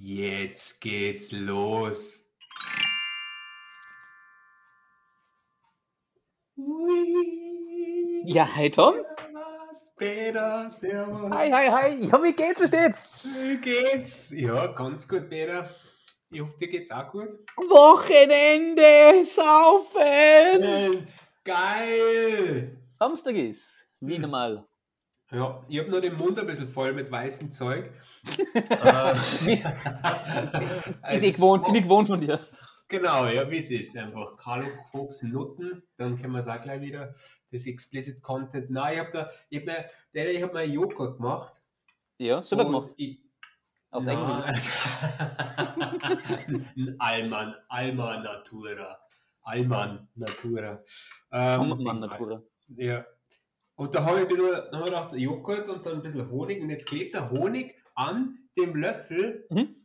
Jetzt geht's los. Hui. Ja, hi Tom. Peter, servus. Hi, hi, hi. Ja, wie geht's, wie steht's? Wie geht's? Ja, ganz gut, Peter. Ich hoffe, dir geht's auch gut. Wochenende, saufen. Geil. Samstag ist, wie Hm. Ja, ich habe nur den Mund ein bisschen voll mit weißem Zeug. Äh, es ich gewohnt, bin ich gewohnt von dir. Genau, ja, wie es ist. Einfach Carlo Koks Nutten, dann können wir es auch gleich wieder. Das Explicit Content. Nein, ich habe da, ich habe mir, der, ich habe mal Joghurt gemacht. Ja, super gemacht. Ich, Aus also- Alman, Alma Natura. Alman Natura. Ähm, Mann, Natura. Ja. Und da habe ich ein bisschen, habe ich gedacht, Joghurt und dann ein bisschen Honig. Und jetzt klebt der Honig an dem Löffel. Mhm.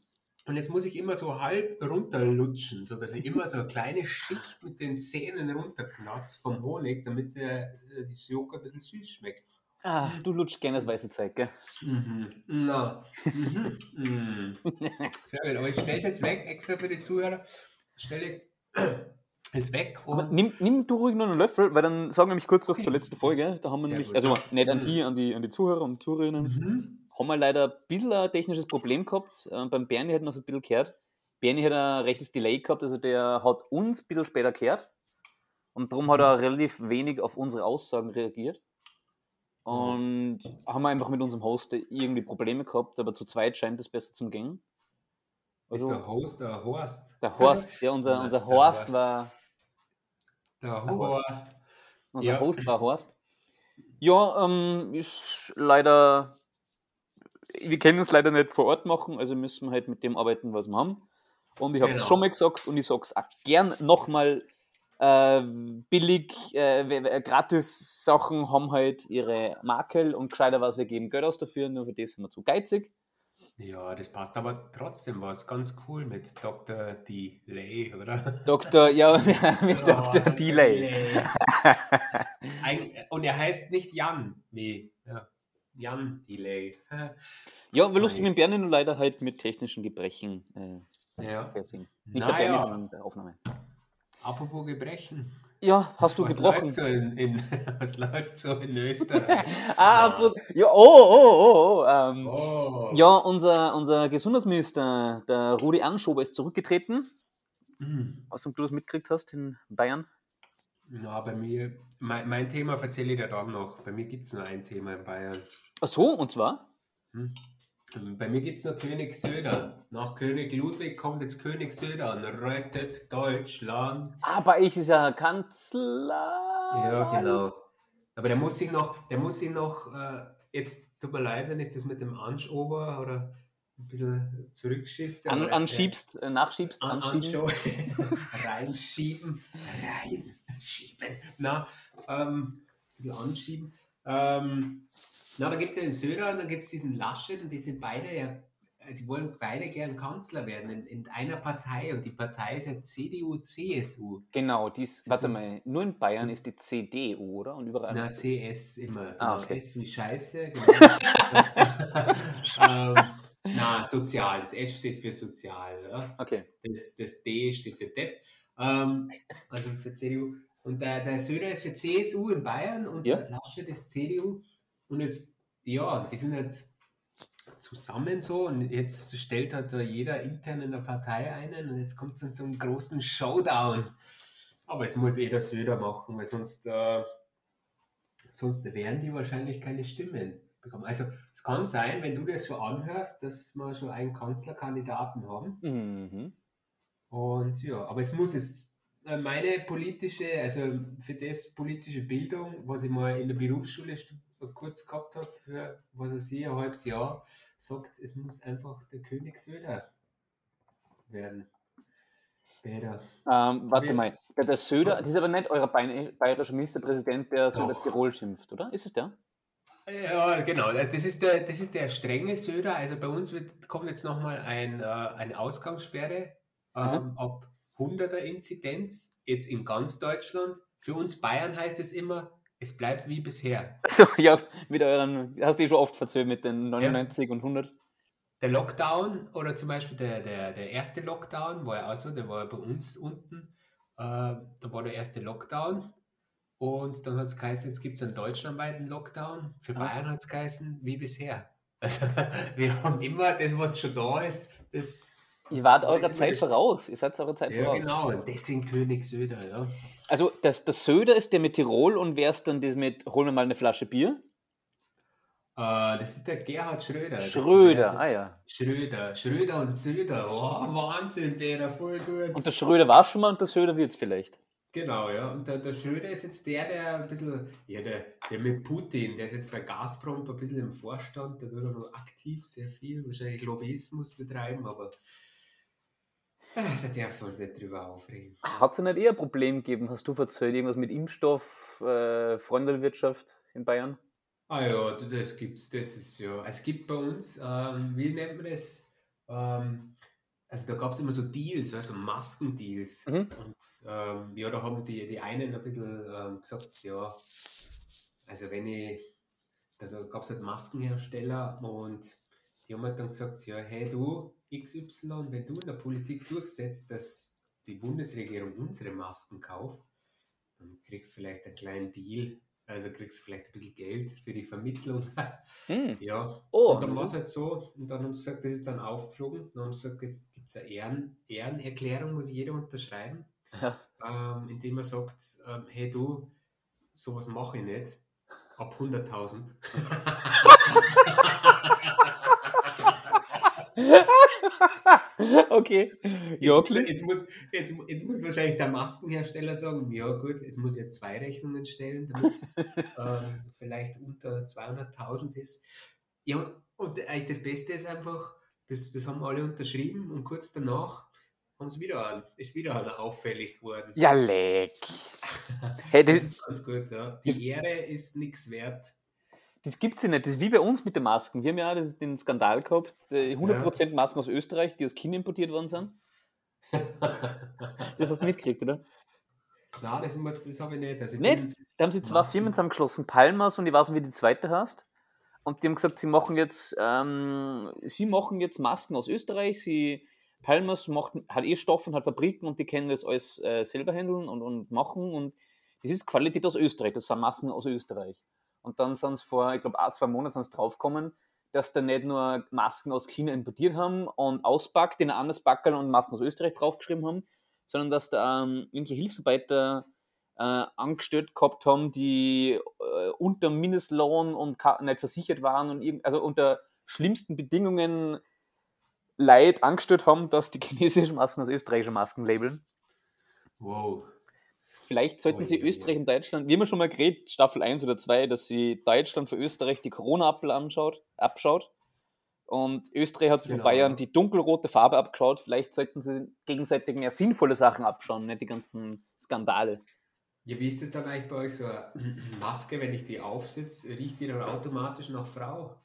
Und jetzt muss ich immer so halb runterlutschen, sodass ich immer so eine kleine Schicht mit den Zähnen runterknatze vom Honig, damit der, äh, das Joghurt ein bisschen süß schmeckt. Ah, du lutschst gerne das weiße Zeug, gell? Mhm. Na. Mhm. Mhm. Sehr gut, aber ich stelle es jetzt weg, extra für die Zuhörer. Stelle ich es weg und. nimm, nimm du ruhig noch einen Löffel, weil dann sagen wir nämlich kurz was zur letzten Folge. Da haben wir Sehr nämlich, gut. also nicht an die, an die, an die Zuhörer und Zuhörerinnen, Mhm. haben wir leider ein bisschen ein technisches Problem gehabt. Äh, beim Bernie hat man so ein bisschen gehört. Bernie hat ein rechtes Delay gehabt, also der hat uns ein bisschen später gehört. Und darum hat er relativ wenig auf unsere Aussagen reagiert. Und haben wir einfach mit unserem Host irgendwie Probleme gehabt, aber zu zweit scheint es besser zum gehen. Ist Also, der Host der Horst? der Horst, ja, unser, unser Horst Horst. war, Der Horst. Unser Ja. Host war Horst. Ja, ähm, ist leider, wir können es leider nicht vor Ort machen, also müssen wir halt mit dem arbeiten, was wir haben. Und ich habe es Genau. schon mal gesagt und ich sage es auch gern nochmal, äh, billig, äh, gratis Sachen haben halt ihre Makel und gescheiter was, wir geben Geld aus dafür, nur für das sind wir zu geizig. Ja, das passt aber trotzdem was ganz cool mit Dr. Delay, oder? Dr. Ja, mit Ja, Dr. Delay. Und er heißt nicht Jan, wie ja, Jan Delay. Ja, wir lustig mit Bernie nur leider halt mit technischen Gebrechen äh, Ja. versehen. Nicht der Naja. Bernie, sondern der Aufnahme. Apropos Gebrechen. Ja, hast du was gebrochen? Läuft so in, in, was läuft so in Österreich? Ah, ja, oh, oh, oh, oh. Ähm, Oh. Ja, unser, unser Gesundheitsminister, der Rudi Anschober, ist zurückgetreten, Hm. was du bloß mitgekriegt hast in Bayern. Ja, bei mir, mein, mein Thema erzähle ich dir dann noch. Bei mir gibt es nur ein Thema in Bayern. Ach so, und zwar? Hm. Bei mir gibt es nur König Söder. Nach König Ludwig kommt jetzt König Söder und rettet Deutschland. Bei ich ist er Kanzler. Ja, genau. Aber der muss sich noch, der muss sich noch, äh, jetzt tut mir leid, wenn ich das mit dem Anschober oder ein bisschen zurückschifte. An, aber anschiebst, äh, nachschiebst, An, anschieben. reinschieben, reinschieben. Na, ähm, ein bisschen anschieben. Ähm, na, da gibt es ja den Söder und dann gibt es diesen Laschet und die sind beide ja, äh, die wollen beide gern Kanzler werden in, in einer Partei und die Partei ist ja CDU, CSU. Genau, dies, warte Also, mal, nur in Bayern das- ist die CDU, oder? Und überall. Na, CS immer. Ah, Genau, okay. S wie Scheiße. Genau. ähm, na, sozial. Das S steht für sozial. Ja? Okay. Das, das D steht für Depp. Ähm, also für CDU. Und der, der Söder ist für CSU in Bayern und Ja. der Laschet ist CDU. Und jetzt, ja, die sind jetzt zusammen so und jetzt stellt halt jeder intern in der Partei einen und jetzt kommt es dann zum großen Showdown. Aber es muss eh der Söder machen, weil sonst, äh, sonst werden die wahrscheinlich keine Stimmen bekommen. Also es kann sein, wenn du das schon anhörst, dass wir schon einen Kanzlerkandidaten haben. Mhm. Und ja, aber es muss es. äh, Meine politische, also für das politische Bildung, was ich mal in der Berufsschule stu- kurz gehabt habe, für was weiß ich, ein halbes Jahr, sagt, es muss einfach der König Söder werden. Peter. Ähm, warte Jetzt- mal, der, der Söder, das ist aber nicht euer Bay- bayerischer Ministerpräsident, der Doch. Tirol schimpft, oder? Ist es der? Ja, genau. Das ist der, das ist der strenge Söder. Also bei uns wird, kommt jetzt nochmal ein, äh, eine Ausgangssperre ähm, ab 100er Inzidenz, jetzt in ganz Deutschland. Für uns Bayern heißt es immer, es bleibt wie bisher. Also, ja, mit euren, hast du eh schon oft verzögert mit den 99 und 100. der Lockdown oder zum Beispiel der, der, der erste Lockdown war ja auch so, der war ja bei uns unten. Äh, da war der erste Lockdown und dann hat es geheißen, jetzt gibt es einen deutschlandweiten Lockdown. Für Bayern hat es geheißen, wie bisher. Also wir haben immer das, was schon da ist, das. Ihr wart eurer Zeit voraus. Ihr seid eurer Zeit ja, voraus. genau. Und deswegen König Söder, ja. Also das, das Söder ist der mit Tirol und wer ist dann das mit, holen wir mal eine Flasche Bier? Uh, das ist der Gerhard Schröder. Schröder, der, ah ja. Schröder, Schröder und Söder. Oh, Wahnsinn, der voll gut. Und der Schröder war schon mal und der Söder wird es vielleicht. Genau, ja. Und der, der Schröder ist jetzt der, der ein bisschen, ja, der, der mit Putin, der ist jetzt bei Gazprom ein bisschen im Vorstand, der tut noch aktiv sehr viel, wahrscheinlich Lobbyismus betreiben, aber da darf man sich drüber aufregen. Hat es ja nicht eher ein Problem gegeben, hast du erzählt, irgendwas mit Impfstoff, äh, Freundelwirtschaft in Bayern? Ah ja, das gibt's, das ist ja. Es gibt bei uns, ähm, wie nennt man das? Ähm, also da gab es immer so Deals, also Maskendeals. Mhm. Und ähm, ja, da haben die, die einen ein bisschen ähm, gesagt, ja, also wenn ich, da, da gab es halt Maskenhersteller und die haben halt dann gesagt, ja, hey du, XY, wenn du in der Politik durchsetzt, dass die Bundesregierung unsere Masken kauft, dann kriegst du vielleicht einen kleinen Deal also kriegst du vielleicht ein bisschen Geld für die Vermittlung. Hm. Ja. Oh, und dann war es halt so, und dann haben sie gesagt, das ist dann aufgeflogen. Dann haben sie gesagt, jetzt gibt es eine Ehren, Ehrenerklärung, muss jeder unterschreiben, ja. ähm, indem er sagt, ähm, hey du, sowas mache ich nicht. Ab 100.000. okay. Ja, jetzt, jetzt, muss, jetzt, jetzt muss wahrscheinlich der Maskenhersteller sagen, ja gut, jetzt muss ich zwei Rechnungen stellen, damit es ähm, vielleicht unter 200.000 ist. Ja, und äh, das Beste ist einfach, das, das haben alle unterschrieben und kurz danach haben sie wieder an, ist wieder an auffällig geworden. Ja, leck. hey, das, das ist ganz gut, ja. Die Ehre ist nichts wert das gibt es ja nicht. Das ist wie bei uns mit den Masken. Wir haben ja den Skandal gehabt, 100% ja. Masken aus Österreich, die aus China importiert worden sind. das hast du mitgekriegt, oder? Nein, das, das habe ich nicht. Also ich nicht? Da haben sie zwei Firmen zusammengeschlossen, Palmas und ich weiß nicht, wie die zweite heißt. Und die haben gesagt, sie machen jetzt, ähm, sie machen jetzt Masken aus Österreich. Sie, Palmas macht, hat eh Stoffe und hat Fabriken und die können das alles äh, selber handeln und, und machen. Und das ist Qualität aus Österreich. Das sind Masken aus Österreich. Und dann sind es vor, ich glaube, ein, zwei Monaten draufgekommen, dass da nicht nur Masken aus China importiert haben und auspackt, in ein anderes Backerl und Masken aus Österreich draufgeschrieben haben, sondern dass da ähm, irgendwelche Hilfsarbeiter äh, angestellt gehabt haben, die äh, unter Mindestlohn und nicht versichert waren und also unter schlimmsten Bedingungen Leid angestellt haben, dass die chinesischen Masken als österreichische Masken labeln. Wow. Vielleicht sollten oh, sie Österreich und Deutschland, wie immer schon mal geredet, Staffel 1 oder 2, dass sie Deutschland für Österreich die Corona-Appel anschaut, abschaut. Und Österreich hat sich genau. von Bayern die dunkelrote Farbe abgeschaut. Vielleicht sollten sie gegenseitig mehr sinnvolle Sachen abschauen, nicht die ganzen Skandale. Ja, wie ist es dann eigentlich bei euch so? Eine Maske, wenn ich die aufsitze, riecht die dann automatisch nach Frau?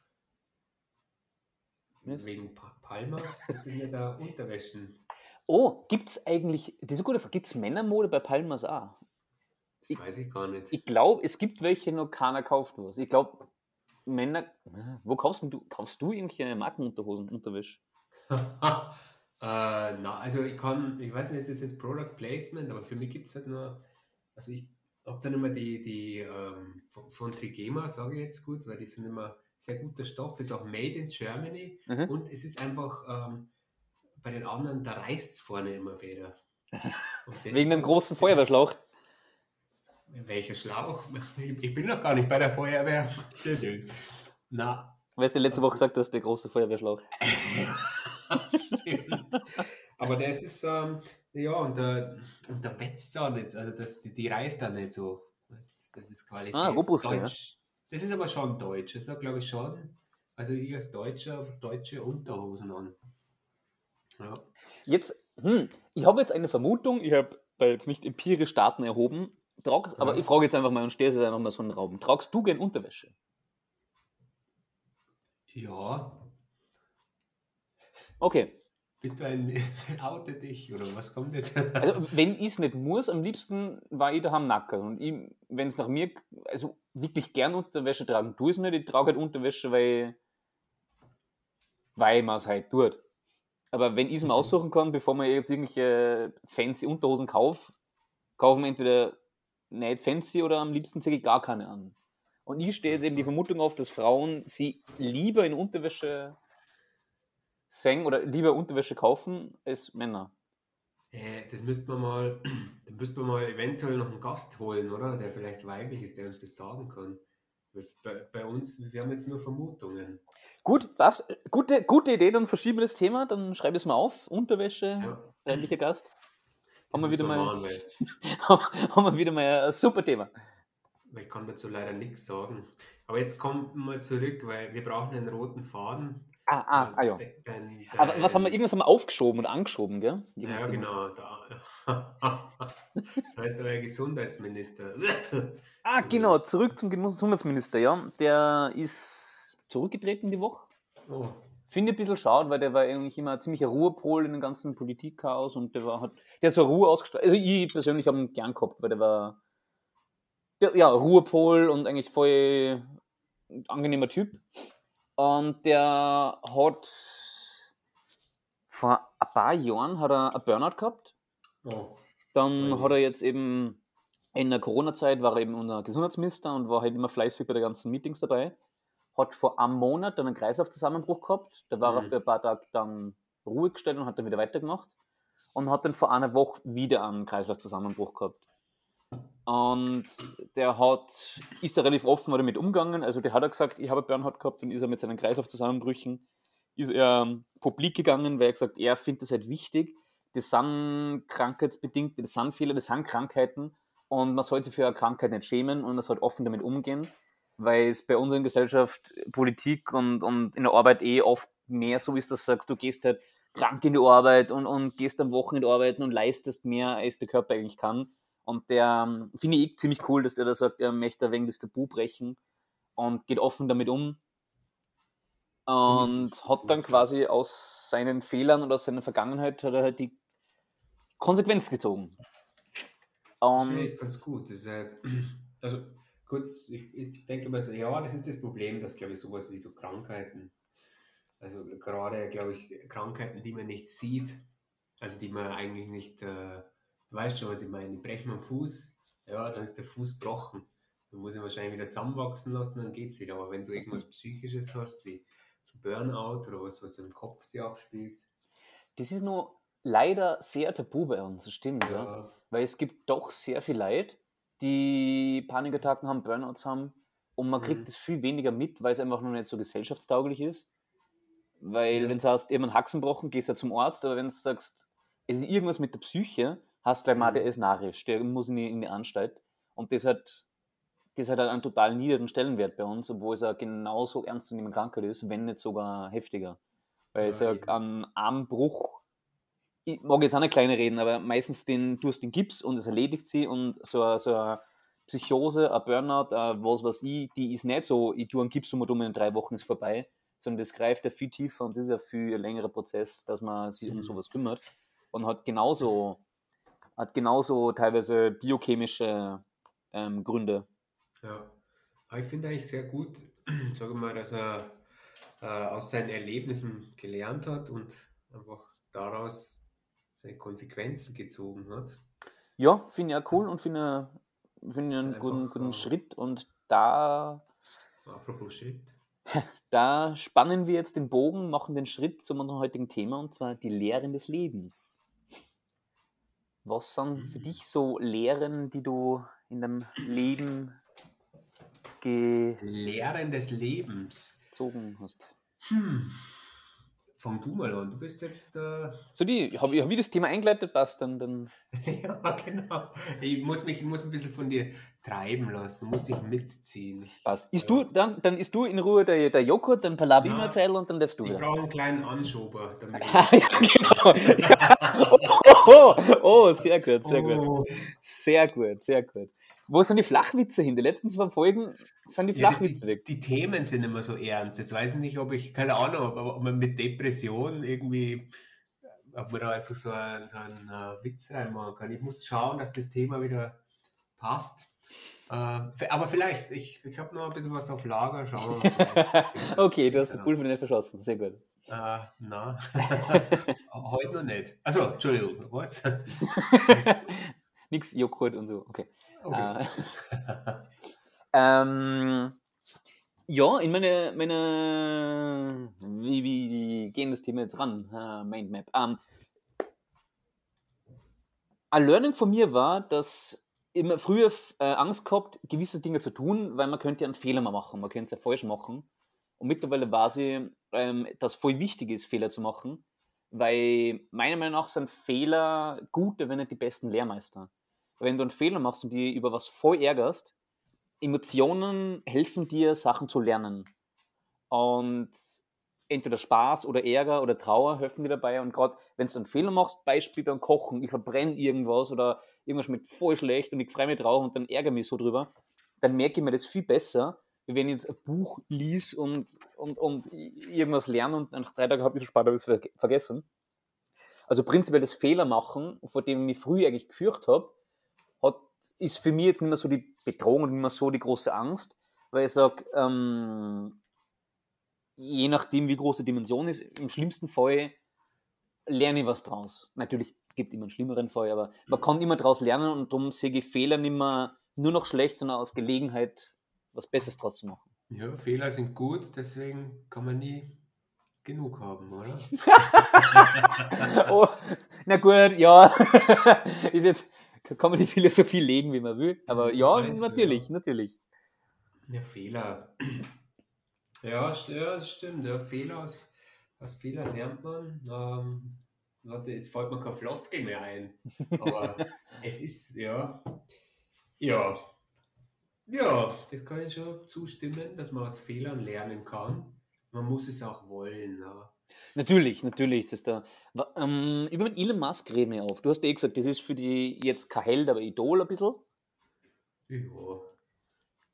Was? Wegen Palmas, das sind ja da Unterwäschen. Oh, gibt es eigentlich, das ist eine gute Frage, gibt es Männermode bei Palmas auch? Das ich, weiß ich gar nicht. Ich glaube, es gibt welche, nur keiner kauft was. Ich glaube, Männer, wo kaufst du, kaufst du irgendwelche Markenunterhosen, Unterwäsche? äh, na, also ich kann, ich weiß nicht, ist das jetzt Product Placement, aber für mich gibt es halt nur, also ich habe dann immer die, die ähm, von, von Trigema, sage ich jetzt gut, weil die sind immer sehr guter Stoff, ist auch made in Germany mhm. und es ist einfach, ähm, bei den anderen, da reißt es vorne immer wieder. Wegen dem großen Feuerwehrschlauch. Welcher Schlauch? Ich bin noch gar nicht bei der Feuerwehr. Na. Weißt du, letzte Woche gesagt hast, der große Feuerwehrschlauch. Stimmt. Aber das ist, ähm, ja, und der, und der wetzt auch nicht, also das, die, die reißt da nicht so. Das, das ist Qualität. Ah, robust, Deutsch. Ja. Das ist aber schon deutsch, das ist glaube ich schon. Also ich als Deutscher deutsche Unterhosen an. Ja. Jetzt, hm, ich habe jetzt eine Vermutung, ich habe da jetzt nicht empirisch Daten erhoben, trag, ja. aber ich frage jetzt einfach mal und stehe jetzt einfach mal so einen Raum. Tragst du gern Unterwäsche? Ja. Okay. Bist du ein Oute dich oder was kommt jetzt? also, wenn ich es nicht muss, am liebsten war ich daheim nackert. Und wenn es nach mir, also wirklich gern Unterwäsche tragen, tue ich es nicht. Ich trage halt Unterwäsche, weil weil man es halt tut. Aber wenn ich es mir Mhm. aussuchen kann, bevor man jetzt irgendwelche fancy Unterhosen kauft, kaufen wir entweder nicht fancy oder am liebsten ziehe ich gar keine an. Und ich stehe jetzt eben die Vermutung auf, dass Frauen sie lieber in Unterwäsche singen oder lieber Unterwäsche kaufen als Männer. Äh, das müsste man mal, da müsste man mal eventuell noch einen Gast holen, oder? Der vielleicht weiblich ist, der uns das sagen kann. Bei, bei uns, wir haben jetzt nur Vermutungen. Gut, das, gute, gute Idee, dann verschieben wir das Thema, dann schreibe ich es mal auf. Unterwäsche, Ja, weiblicher Gast. das Haben wir, wieder mal, machen, haben wir wieder mal ein super Thema. ich kann dazu leider nichts sagen. Aber jetzt kommt mal zurück, weil wir brauchen einen roten Faden. Ah, ah, ah ja. Aber was haben wir, irgendwas haben wir aufgeschoben oder angeschoben, gell? Ja, Irgendein Thema. genau. Da. Das heißt euer Gesundheitsminister. Ah, genau, zurück zum Gesundheitsminister, ja. Der ist zurückgetreten die Woche. Oh, Finde ich ein bisschen schade, weil der war eigentlich immer ein ziemlicher Ruhepol in dem ganzen Politikchaos und der war hat, der hat so Ruhe ausgestrahlt. Also ich persönlich habe ihn gern gehabt, weil der war ja, Ruhepol und eigentlich voll angenehmer Typ. Und der hat vor ein paar Jahren hat er einen Burnout gehabt. oh. Dann hat er jetzt eben in der Corona-Zeit war er eben unser Gesundheitsminister und war halt immer fleißig bei den ganzen Meetings dabei. Hat vor einem Monat dann einen Kreislaufzusammenbruch gehabt. Da war er Mhm. für ein paar Tage dann ruhig gestellt und hat dann wieder weitergemacht. Und hat dann vor einer Woche wieder einen Kreislaufzusammenbruch gehabt. Und der hat, ist da relativ offen damit umgegangen. Also der hat er gesagt, ich habe Burnout gehabt und ist er mit seinen Kreislaufzusammenbrüchen ist er ähm, publik gegangen, weil er gesagt, er findet das halt wichtig. Das sind krankheitsbedingt, das sind Fehler, das sind Krankheiten und man sollte für eine Krankheit nicht schämen und man sollte offen damit umgehen, weil es bei uns in Gesellschaft, Politik und, und in der Arbeit eh oft mehr so ist, dass du sagst, du gehst halt krank in die Arbeit und, und gehst am Wochenende arbeiten und leistest mehr, als der Körper eigentlich kann. Und der ähm, finde ich ziemlich cool, dass der da sagt, er möchte wegen das Tabu brechen und geht offen damit um. Und das hat dann quasi aus seinen Fehlern oder aus seiner Vergangenheit hat er halt die Konsequenz gezogen. Das finde ich Und ganz gut. Das ist, äh, also kurz, ich, ich denke mal so, ja, das ist das Problem, dass, glaube ich, sowas wie so Krankheiten, also gerade, glaube ich, Krankheiten, die man nicht sieht, also die man eigentlich nicht, äh, du weißt schon, was ich meine, ich breche mir einen Fuß, ja, dann ist der Fuß gebrochen. Dann muss ich wahrscheinlich wieder zusammenwachsen lassen, dann geht's wieder. Aber wenn du irgendwas Psychisches hast, wie so Burnout oder was, was im Kopf sich abspielt, das ist nur leider sehr tabu bei uns, das stimmt, ja. ja, Weil es gibt doch sehr viel Leute, die Panikattacken haben, Burnouts haben und man kriegt Mhm. das viel weniger mit, weil es einfach noch nicht so gesellschaftstauglich ist. Weil, Ja. wenn du eben einen Haxen gebrochen, gehst du zum Arzt, aber wenn du sagst, es ist irgendwas mit der Psyche, hast du gleich mal, der ist narrisch, der muss in die, in die Anstalt. Und das hat, das hat halt einen total niedrigen Stellenwert bei uns, obwohl es ja genauso ernst zu nehmen Krankheit ist, wenn nicht sogar heftiger. Weil Ja, es ja an Armbruch, ich mag jetzt auch nicht kleine reden, aber meistens den, du hast den Gips und es erledigt sie und so, eine- so eine Psychose, ein Burnout, ein was weiß ich, die ist nicht so, ich tue einen Gips um und um in drei Wochen ist vorbei, sondern das greift ja viel tiefer und das ist ja viel längerer Prozess, dass man sich um Mhm. sowas kümmert und hat genauso, hat genauso teilweise biochemische ähm, Gründe. Ja, aber ich finde eigentlich sehr gut, sage mal, dass er äh, aus seinen Erlebnissen gelernt hat und einfach daraus seine Konsequenzen gezogen hat. Ja, finde ich auch cool Das und finde find einen guten, guten äh, Schritt und da Apropos Schritt. Da spannen wir jetzt den Bogen, machen den Schritt zu unserem heutigen Thema und zwar die Lehren des Lebens. Was sind für Mhm. dich so Lehren, die du in deinem Leben Lehren des Lebens. gezogen hast? Hm. Fang du mal an. Du bist jetzt. Äh, So, die, habe ich, hab ich das Thema eingeleitet, passt dann, dann. ja, genau. Ich muss mich ich muss ein bisschen von dir treiben lassen. Du musst dich mitziehen. Ich, Passt. Isst Ja. du, dann, dann isst du in Ruhe der, der Joghurt, dann Na, immer Zeit und dann darfst du ich brauche einen kleinen Anschober. Damit ich- ja, genau. Ja. Oh, oh, oh, sehr gut, sehr gut. Oh. Sehr gut, sehr gut. Wo sind die Flachwitze hin? Die letzten zwei Folgen sind die Ja, die, Flachwitze die, weg. die Themen sind immer so ernst. Jetzt weiß ich nicht, ob ich, keine Ahnung, ob, ob man mit Depression irgendwie, ob man da einfach so einen, so einen äh, Witz reinmachen kann. Ich muss schauen, dass das Thema wieder passt. F- aber vielleicht, ich, ich habe noch ein bisschen was auf Lager. Schauen okay, du hast den Genau. Pulver nicht verschossen. Sehr gut. Äh, na, heute noch nicht. Also, Entschuldigung, was? Nix Joghurt und so, okay. Okay. Äh, ähm, ja, in meine, meine wie, wie, wie gehen das Thema jetzt ran? Uh, Mindmap. Ähm, ein Learning von mir war, dass immer früher äh, Angst gehabt, gewisse Dinge zu tun, weil man könnte ja einen Fehler mal machen, man könnte es ja falsch machen. Und mittlerweile weiß ich, ähm, dass voll wichtig ist, Fehler zu machen, weil meiner Meinung nach sind Fehler gute, wenn nicht die besten Lehrmeister. Wenn du einen Fehler machst und dich über was voll ärgerst, Emotionen helfen dir, Sachen zu lernen. Und entweder Spaß oder Ärger oder Trauer helfen dir dabei. Und gerade wenn du einen Fehler machst, Beispiel beim Kochen, ich verbrenne irgendwas oder irgendwas schmeckt voll schlecht und ich freue mich drauf und dann ärgere mich so drüber, dann merke ich mir das viel besser, wie wenn ich jetzt ein Buch lies und, und, und irgendwas lerne und nach drei Tagen habe ich später ver vergessen. Also prinzipiell das Fehler machen, vor dem ich mich früher eigentlich gefürchtet habe, ist für mich jetzt nicht mehr so die Bedrohung und nicht mehr so die große Angst, weil ich sage, ähm, je nachdem, wie groß die Dimension ist, im schlimmsten Fall lerne ich was draus. Natürlich gibt es immer einen schlimmeren Fall, aber man kann immer draus lernen und darum sehe ich Fehler nicht mehr nur noch schlecht, sondern aus Gelegenheit was Besseres draus zu machen. Ja, Fehler sind gut, deswegen kann man nie genug haben, oder? oh, na gut, ja. ist jetzt, kann man die Philosophie legen, wie man will. Aber ja, Meinst du, natürlich, ja. natürlich. Ja, Fehler. Ja, ja das stimmt. Ja, Fehler aus, aus Fehlern lernt man. Ähm, warte, jetzt fällt mir keine Floskel mehr ein. Aber es ist, ja. Ja. Ja, das kann ich schon zustimmen, dass man aus Fehlern lernen kann. Man muss es auch wollen. Ja. Natürlich, natürlich. Das da. Ähm, über den Elon Musk reden wir auf. Du hast eh gesagt, das ist für die jetzt kein Held, aber Idol ein bisschen. Ja.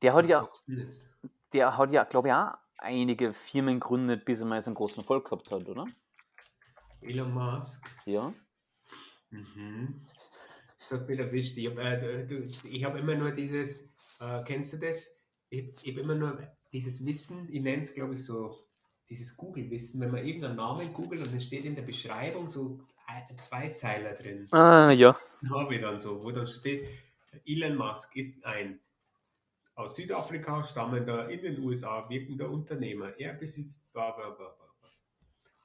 Der hat Was ja, der hat ja, glaube ich, auch einige Firmen gegründet, bis er mal so einen großen Erfolg gehabt hat, oder? Elon Musk. Ja. Mhm. Das hast mich erwischt. Ich habe äh, hab immer nur dieses, äh, kennst du das? Ich, ich habe immer nur dieses Wissen, ich nenne es glaube ich so, dieses Google-Wissen, wenn man irgendeinen Namen googelt und es steht in der Beschreibung so zwei Zeiler drin. Ah, ja. habe ich dann so, wo dann steht, Elon Musk ist ein aus Südafrika stammender, in den USA wirkender Unternehmer. Er besitzt bla bla bla. bla.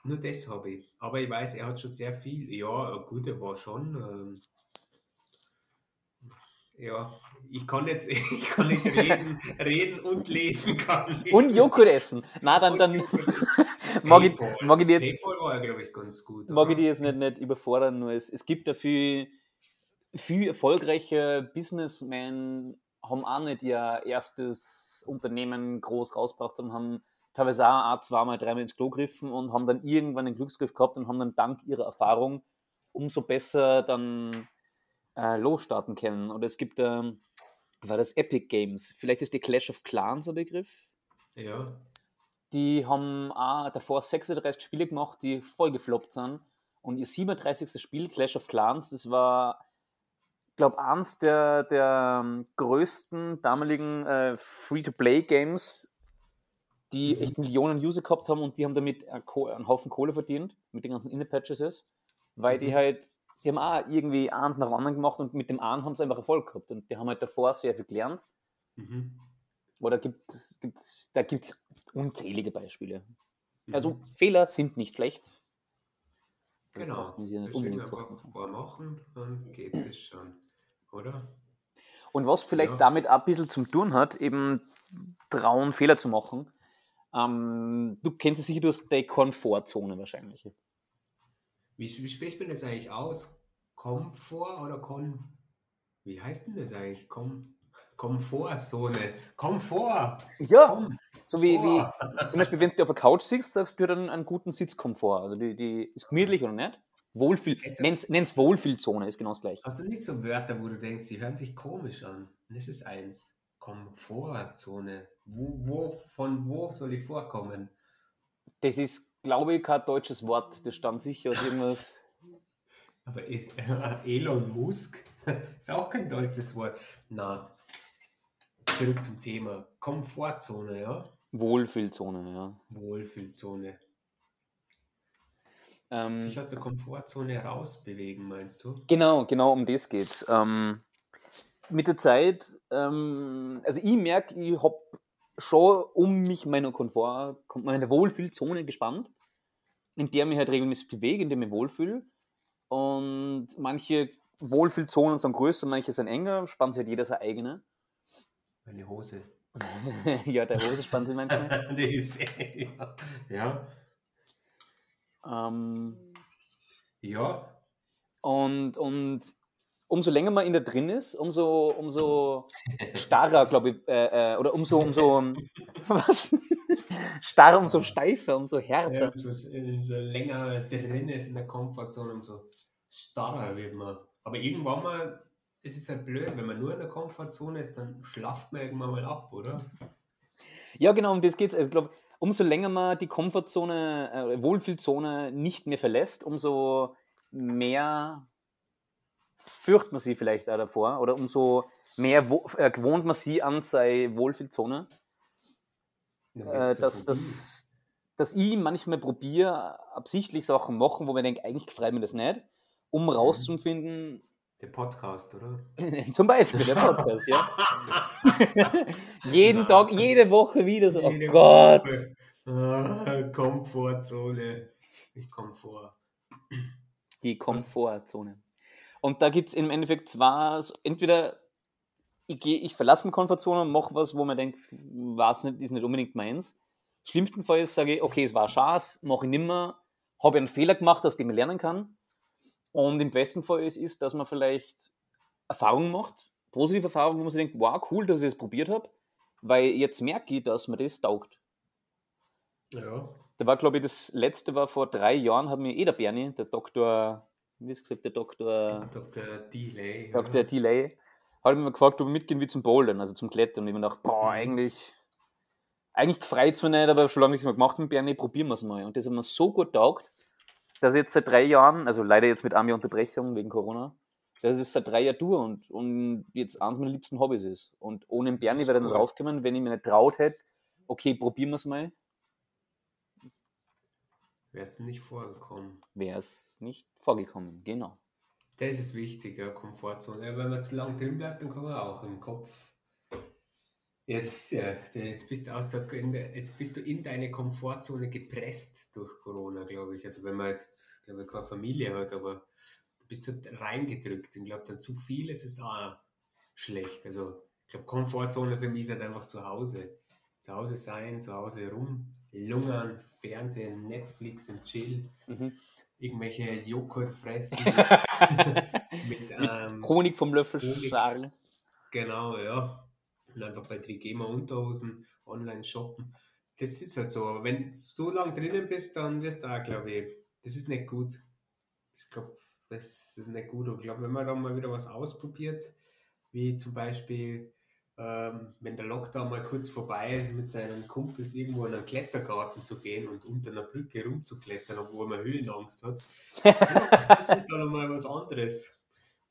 Nur das habe ich. Aber ich weiß, er hat schon sehr viel. Ja, gut, er war schon. Ähm, ja, ich kann jetzt, ich kann nicht reden, reden und lesen kann ich. Und Joghurt essen. Na, dann, dann mag, ich, mag ich die jetzt Paypal war ja, glaube ich, ganz gut. mag ich oder? die jetzt nicht, nicht überfordern, nur es, es gibt dafür viel erfolgreiche Businessmen, haben auch nicht ihr erstes Unternehmen groß rausgebracht, sondern haben teilweise auch zweimal, dreimal ins Klo gegriffen und haben dann irgendwann einen Glücksgriff gehabt und haben dann dank ihrer Erfahrung umso besser dann äh, losstarten können. Oder es gibt, ähm, war das Epic Games, vielleicht ist die Clash of Clans ein Begriff. Ja, Die haben auch davor 36 Spiele gemacht, die voll gefloppt sind. Und ihr 37. Spiel, Clash of Clans, das war, glaube ich, eins der, der ähm, größten damaligen äh, Free-to-Play-Games, die Mhm. echt Millionen User gehabt haben und die haben damit einen, Ko- einen Haufen Kohle verdient, mit den ganzen In-Patches, weil die Mhm. halt, die haben auch irgendwie eins nach dem anderen gemacht und mit dem einen haben sie einfach Erfolg gehabt. Und die haben halt davor sehr viel gelernt. mhm. Oder gibt, gibt, da gibt es unzählige Beispiele. Mhm. Also Fehler sind nicht schlecht. Das Genau. Deswegen einfach machen. ein paar machen, dann geht es schon. Oder? Und was vielleicht Ja. damit auch ein bisschen zum tun hat, eben trauen, Fehler zu machen. Ähm, du kennst es sicher, du hast die Komfortzone wahrscheinlich. Wie, wie spricht man das eigentlich aus? Komfort oder Kon. Wie heißt denn das eigentlich? Kom Komfortzone. Komfort! Ja, Komm, so wie, wie zum Beispiel, wenn du auf der Couch sitzt, sagst du dann einen guten Sitzkomfort. Also die, die ist gemütlich oder nicht? Wohlfühl, nenn's, nenn's Wohlfühlzone, ist genau das gleiche. Hast du nicht so Wörter, wo du denkst, die hören sich komisch an? Das ist eins. Komfortzone. Wo, wo, von wo soll die vorkommen? Das ist, glaube ich, kein deutsches Wort. Das stammt sicher aus irgendwas. Aber ist Elon Musk ist auch kein deutsches Wort. Na, zurück zum Thema. Komfortzone, ja? Wohlfühlzone, ja. Wohlfühlzone. Ähm, Sich aus der Komfortzone rausbewegen, meinst du? Genau, genau um das geht's. Ähm, mit der Zeit, ähm, also ich merke, ich habe schon um mich meine Komfort, meine Wohlfühlzone gespannt, in der ich mich halt regelmäßig bewege, in der ich mich wohlfühle. Und manche Wohlfühlzonen sind größer, manche sind enger, spannt sich halt jeder seine eigene. Meine Hose. ja, der Hose spannt sich manchmal. Die ist, ja. Ähm, Ja. Und, und umso länger man in der drin ist, umso, umso starrer, glaube ich, äh, äh, oder umso, umso, was? starrer, umso steifer, umso härter. Ja, umso, umso länger drin ist in der Komfortzone, umso starrer wird man. Aber irgendwann mal, es ist halt blöd, wenn man nur in der Komfortzone ist, dann schlaft man irgendwann mal ab, oder? Ja, genau, um das geht es. Also, ich glaube, umso länger man die Komfortzone, äh, Wohlfühlzone nicht mehr verlässt, umso mehr fürchtet man sie vielleicht auch davor oder umso mehr äh, gewohnt man sie an seine Wohlfühlzone. Dann Äh, dass, dass, dass ich manchmal probiere, absichtlich Sachen machen, wo man denkt, eigentlich gefreut mir das nicht, um rauszufinden, Der Podcast, oder? zum Beispiel der Podcast, ja. Jeden Tag, jede Woche wieder so, oh Jede Gott. Woche. Ah, Komfortzone. Ich komme vor. Die Komfortzone. Und da gibt es im Endeffekt zwei, so- entweder ich, geh, ich verlasse meine Komfortzone und mache was, wo man denkt, war's nicht, ist nicht unbedingt meins. Schlimmstenfalls sage ich, okay, es war Chance, mache ich nimmer, habe einen Fehler gemacht, aus dem ich lernen kann. Und im besten Fall ist, ist, dass man vielleicht Erfahrungen macht, positive Erfahrungen, wo man sich denkt, wow, cool, dass ich es probiert habe, weil jetzt merke ich, dass mir das taugt. Ja. Da war, glaube ich, das letzte war vor drei Jahren, hat mir eh der Bernie, der Doktor, wie ist gesagt, der Doktor, Dr. Delay. Dr. Delay, hat mich mal gefragt, ob ich mitgehen wie zum Bouldern, also zum Klettern. Und ich mir gedacht, boah, eigentlich, eigentlich gefreut es mich nicht, aber schon lange nichts mehr gemacht mit Bernie, probieren wir es mal. Und das hat mir so gut taugt, dass ich jetzt seit drei Jahren, also leider jetzt mit einer Unterbrechung wegen Corona, dass es seit drei Jahren tue und, und jetzt eines meiner liebsten Hobbys ist. Und ohne den Bernie wäre ich dann cool. draufgekommen, wenn ich mir nicht traut hätte, okay, probieren wir es mal, Wärst du nicht vorgekommen. wäre es nicht vorgekommen. Genau. Das ist wichtig, ja, Komfortzone. Ja, wenn man zu lang drin bleibt, dann kann man auch im Kopf. Jetzt, ja, jetzt, bist du außer, in der, jetzt bist du in deine Komfortzone gepresst durch Corona, glaube ich. Also wenn man jetzt, glaube ich, keine Familie hat, aber du bist halt reingedrückt. Ich glaube, dann zu viel ist es auch schlecht. Also ich glaube, Komfortzone für mich ist halt einfach zu Hause. Zu Hause sein, zu Hause rumlungern, Fernsehen, Netflix und Chill Mhm. irgendwelche Joghurt fressen mit, mit, ähm, Honig vom Löffel schlagen. genau, ja. Und einfach bei Trigema Unterhosen online shoppen. Das ist halt so. Aber wenn du so lange drinnen bist, dann wirst du auch, glaube ich, das ist nicht gut. Ich glaube, das ist nicht gut. Und ich glaube, wenn man dann mal wieder was ausprobiert, wie zum Beispiel, ähm, wenn der Lockdown mal kurz vorbei ist, mit seinen Kumpels irgendwo in einen Klettergarten zu gehen und unter einer Brücke rumzuklettern, obwohl man Höhenangst hat. Ja, das ist halt dann mal was anderes.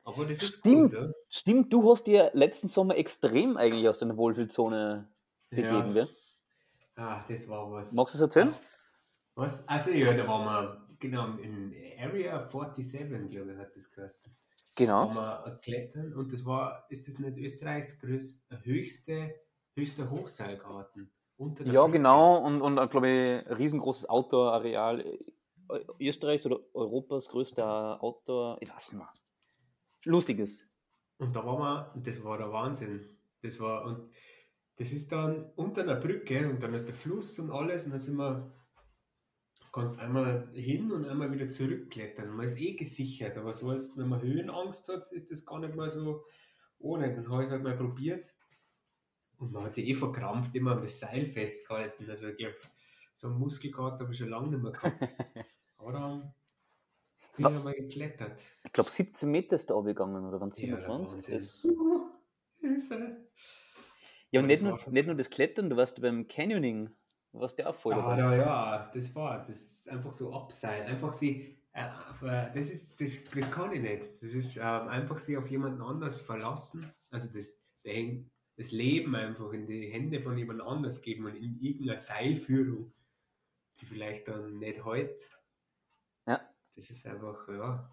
Aber das ist Stimmt. gut, ja. Stimmt, du hast dir letzten Sommer extrem eigentlich aus deiner Wohlfühlzone begeben, Ja. Ah, das war was. Magst du es erzählen? Was? Also ja, da waren wir, genau, im Area 47, glaube ich, hat das geheißen. Genau. wir klettern und das war, ist das nicht Österreichs größte, höchste, höchster Hochseilgarten? Unter der Ja, Brücke. genau. Und, und glaube ich, ein riesengroßes Outdoor-Areal. Ö- Österreichs oder Europas größter Outdoor. Ich weiß nicht mehr. Lustiges. Und da waren wir, und das war der Wahnsinn. Das war, und das ist dann unter einer Brücke und dann ist der Fluss und alles und dann sind wir, kannst einmal hin und einmal wieder zurückklettern. Man ist eh gesichert, aber so ist, wenn man Höhenangst hat, ist das gar nicht mal so ohne. Dann habe ich es halt mal probiert und man hat sich eh verkrampft, immer an das Seil festgehalten. Also ich glaube, so einen Muskelkater habe ich schon lange nicht mehr gehabt. aber dann bin ich einmal geklettert. Ich glaube, 17 Meter ist da abgegangen, oder waren es Ja, der 27? Wahnsinn. das, Uh, Hilfe! ja, und nicht nur, nicht nur das. Klettern, du warst beim Canyoning. Du auch voll Ah, da, ja, das war Das ist einfach so abseilen. Einfach sie, äh, äh, das ist, das, das kann ich nicht. Das ist ähm, einfach sie auf jemanden anders verlassen. Also das, der, das Leben einfach in die Hände von jemand anders geben und in irgendeiner Seilführung, die vielleicht dann nicht heute. Ja. Das ist einfach, ja.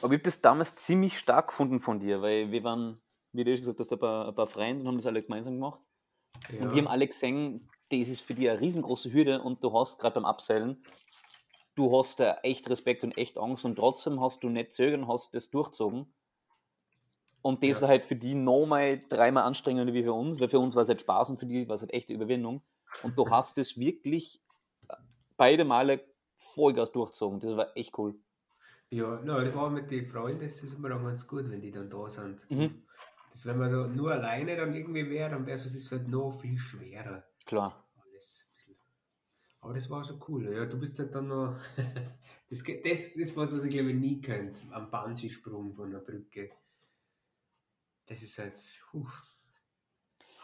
Aber ich habe das damals ziemlich stark gefunden von dir, weil wir waren, wie du schon gesagt hast, ein paar, ein paar Freunde und haben das alle gemeinsam gemacht. ja. Und wir haben alle gesehen, das ist für dich eine riesengroße Hürde und du hast gerade beim Abseilen, du hast da echt Respekt und echt Angst und trotzdem hast du nicht zögern, hast das durchzogen. Und das Ja. war halt für die nochmal dreimal anstrengender wie für uns, weil für uns war es halt Spaß und für die war es halt echte Überwindung. Und du hast das wirklich beide Male Vollgas durchzogen. Das war echt cool. Ja, na, das war mit den Freunden, das ist immer dann ganz gut, wenn die dann da sind. Mhm. Das, wenn man so nur alleine dann irgendwie wäre, dann wäre es halt noch viel schwerer. Klar. Alles. Aber das war schon cool. Ja, du bist halt dann noch. das, das ist was, was ich glaube nie könnte. Am Bungee-Sprung von der Brücke. Das ist halt. Puh,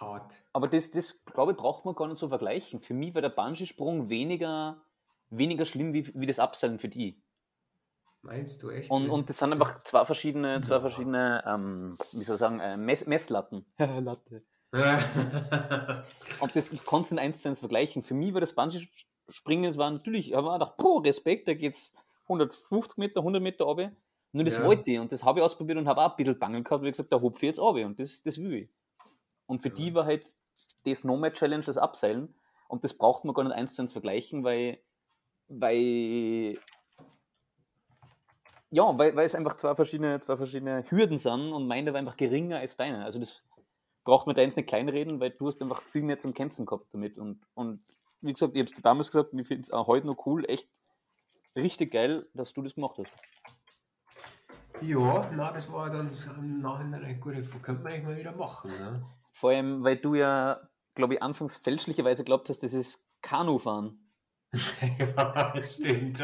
hart. Aber das, das glaube ich, braucht man gar nicht so vergleichen. Für mich war der Bungee-Sprung weniger, weniger schlimm wie, wie das Abseilen für die. Meinst du echt? Und, Das und das sind einfach zwei verschiedene, zwei Ja. verschiedene ähm, wie soll ich sagen, äh, Mess, Messlatten. Latte. Und das, das kannst du in eins zu eins vergleichen. Für mich war das Bungee-Springen, es war natürlich, mir gedacht, boah, Respekt, da geht's 150 Meter, 100 Meter runter. Nur das Ja. wollte ich und das habe ich ausprobiert und habe auch ein bisschen Bangen gehabt, weil ich gesagt da hupfe ich jetzt runter und das, das will ich. Und für Ja. die war halt das Nomad Challenge, das Abseilen. Und das braucht man gar nicht eins zu eins vergleichen, weil, weil ja, weil, weil es einfach zwei verschiedene, zwei verschiedene Hürden sind und meine war einfach geringer als deine. Also das braucht man da jetzt nicht kleinreden, weil du hast einfach viel mehr zum Kämpfen gehabt damit. Und, und wie gesagt, ich habe es damals gesagt und ich finde es auch heute noch cool, echt richtig geil, dass du das gemacht hast. ja, na, das war dann im Nachhinein eine gute Frage. Könnte man eigentlich mal wieder machen. Ne? Vor allem, weil du ja, glaube ich, anfangs fälschlicherweise glaubt hast, das ist Kanufahren. Ja, stimmt.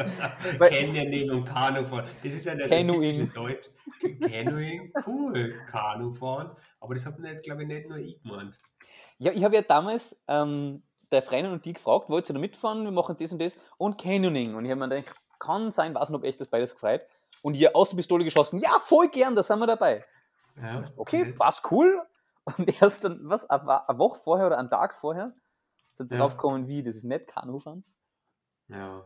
Canyoning und Kanufahren. Das ist ja der Canoeing. typische Deutsch. Canoeing, cool. Kanufahren. Aber das hat nicht, glaube ich, nicht nur ich gemeint. Ja, ich habe ja damals ähm, der Freundin und die gefragt, wollt ihr da mitfahren? Wir machen das und das und Canyoning. Und ich habe mir gedacht, kann sein, weiß nicht, ob echt das beides gefreut. Und ihr aus der Pistole geschossen, ja, voll gern, da sind wir dabei. Ja, Okay, jetzt- war's cool. Und erst dann, was, eine Woche vorher oder einen Tag vorher, sind Ja. drauf gekommen, wie, das ist nicht Kanufahren. Ja.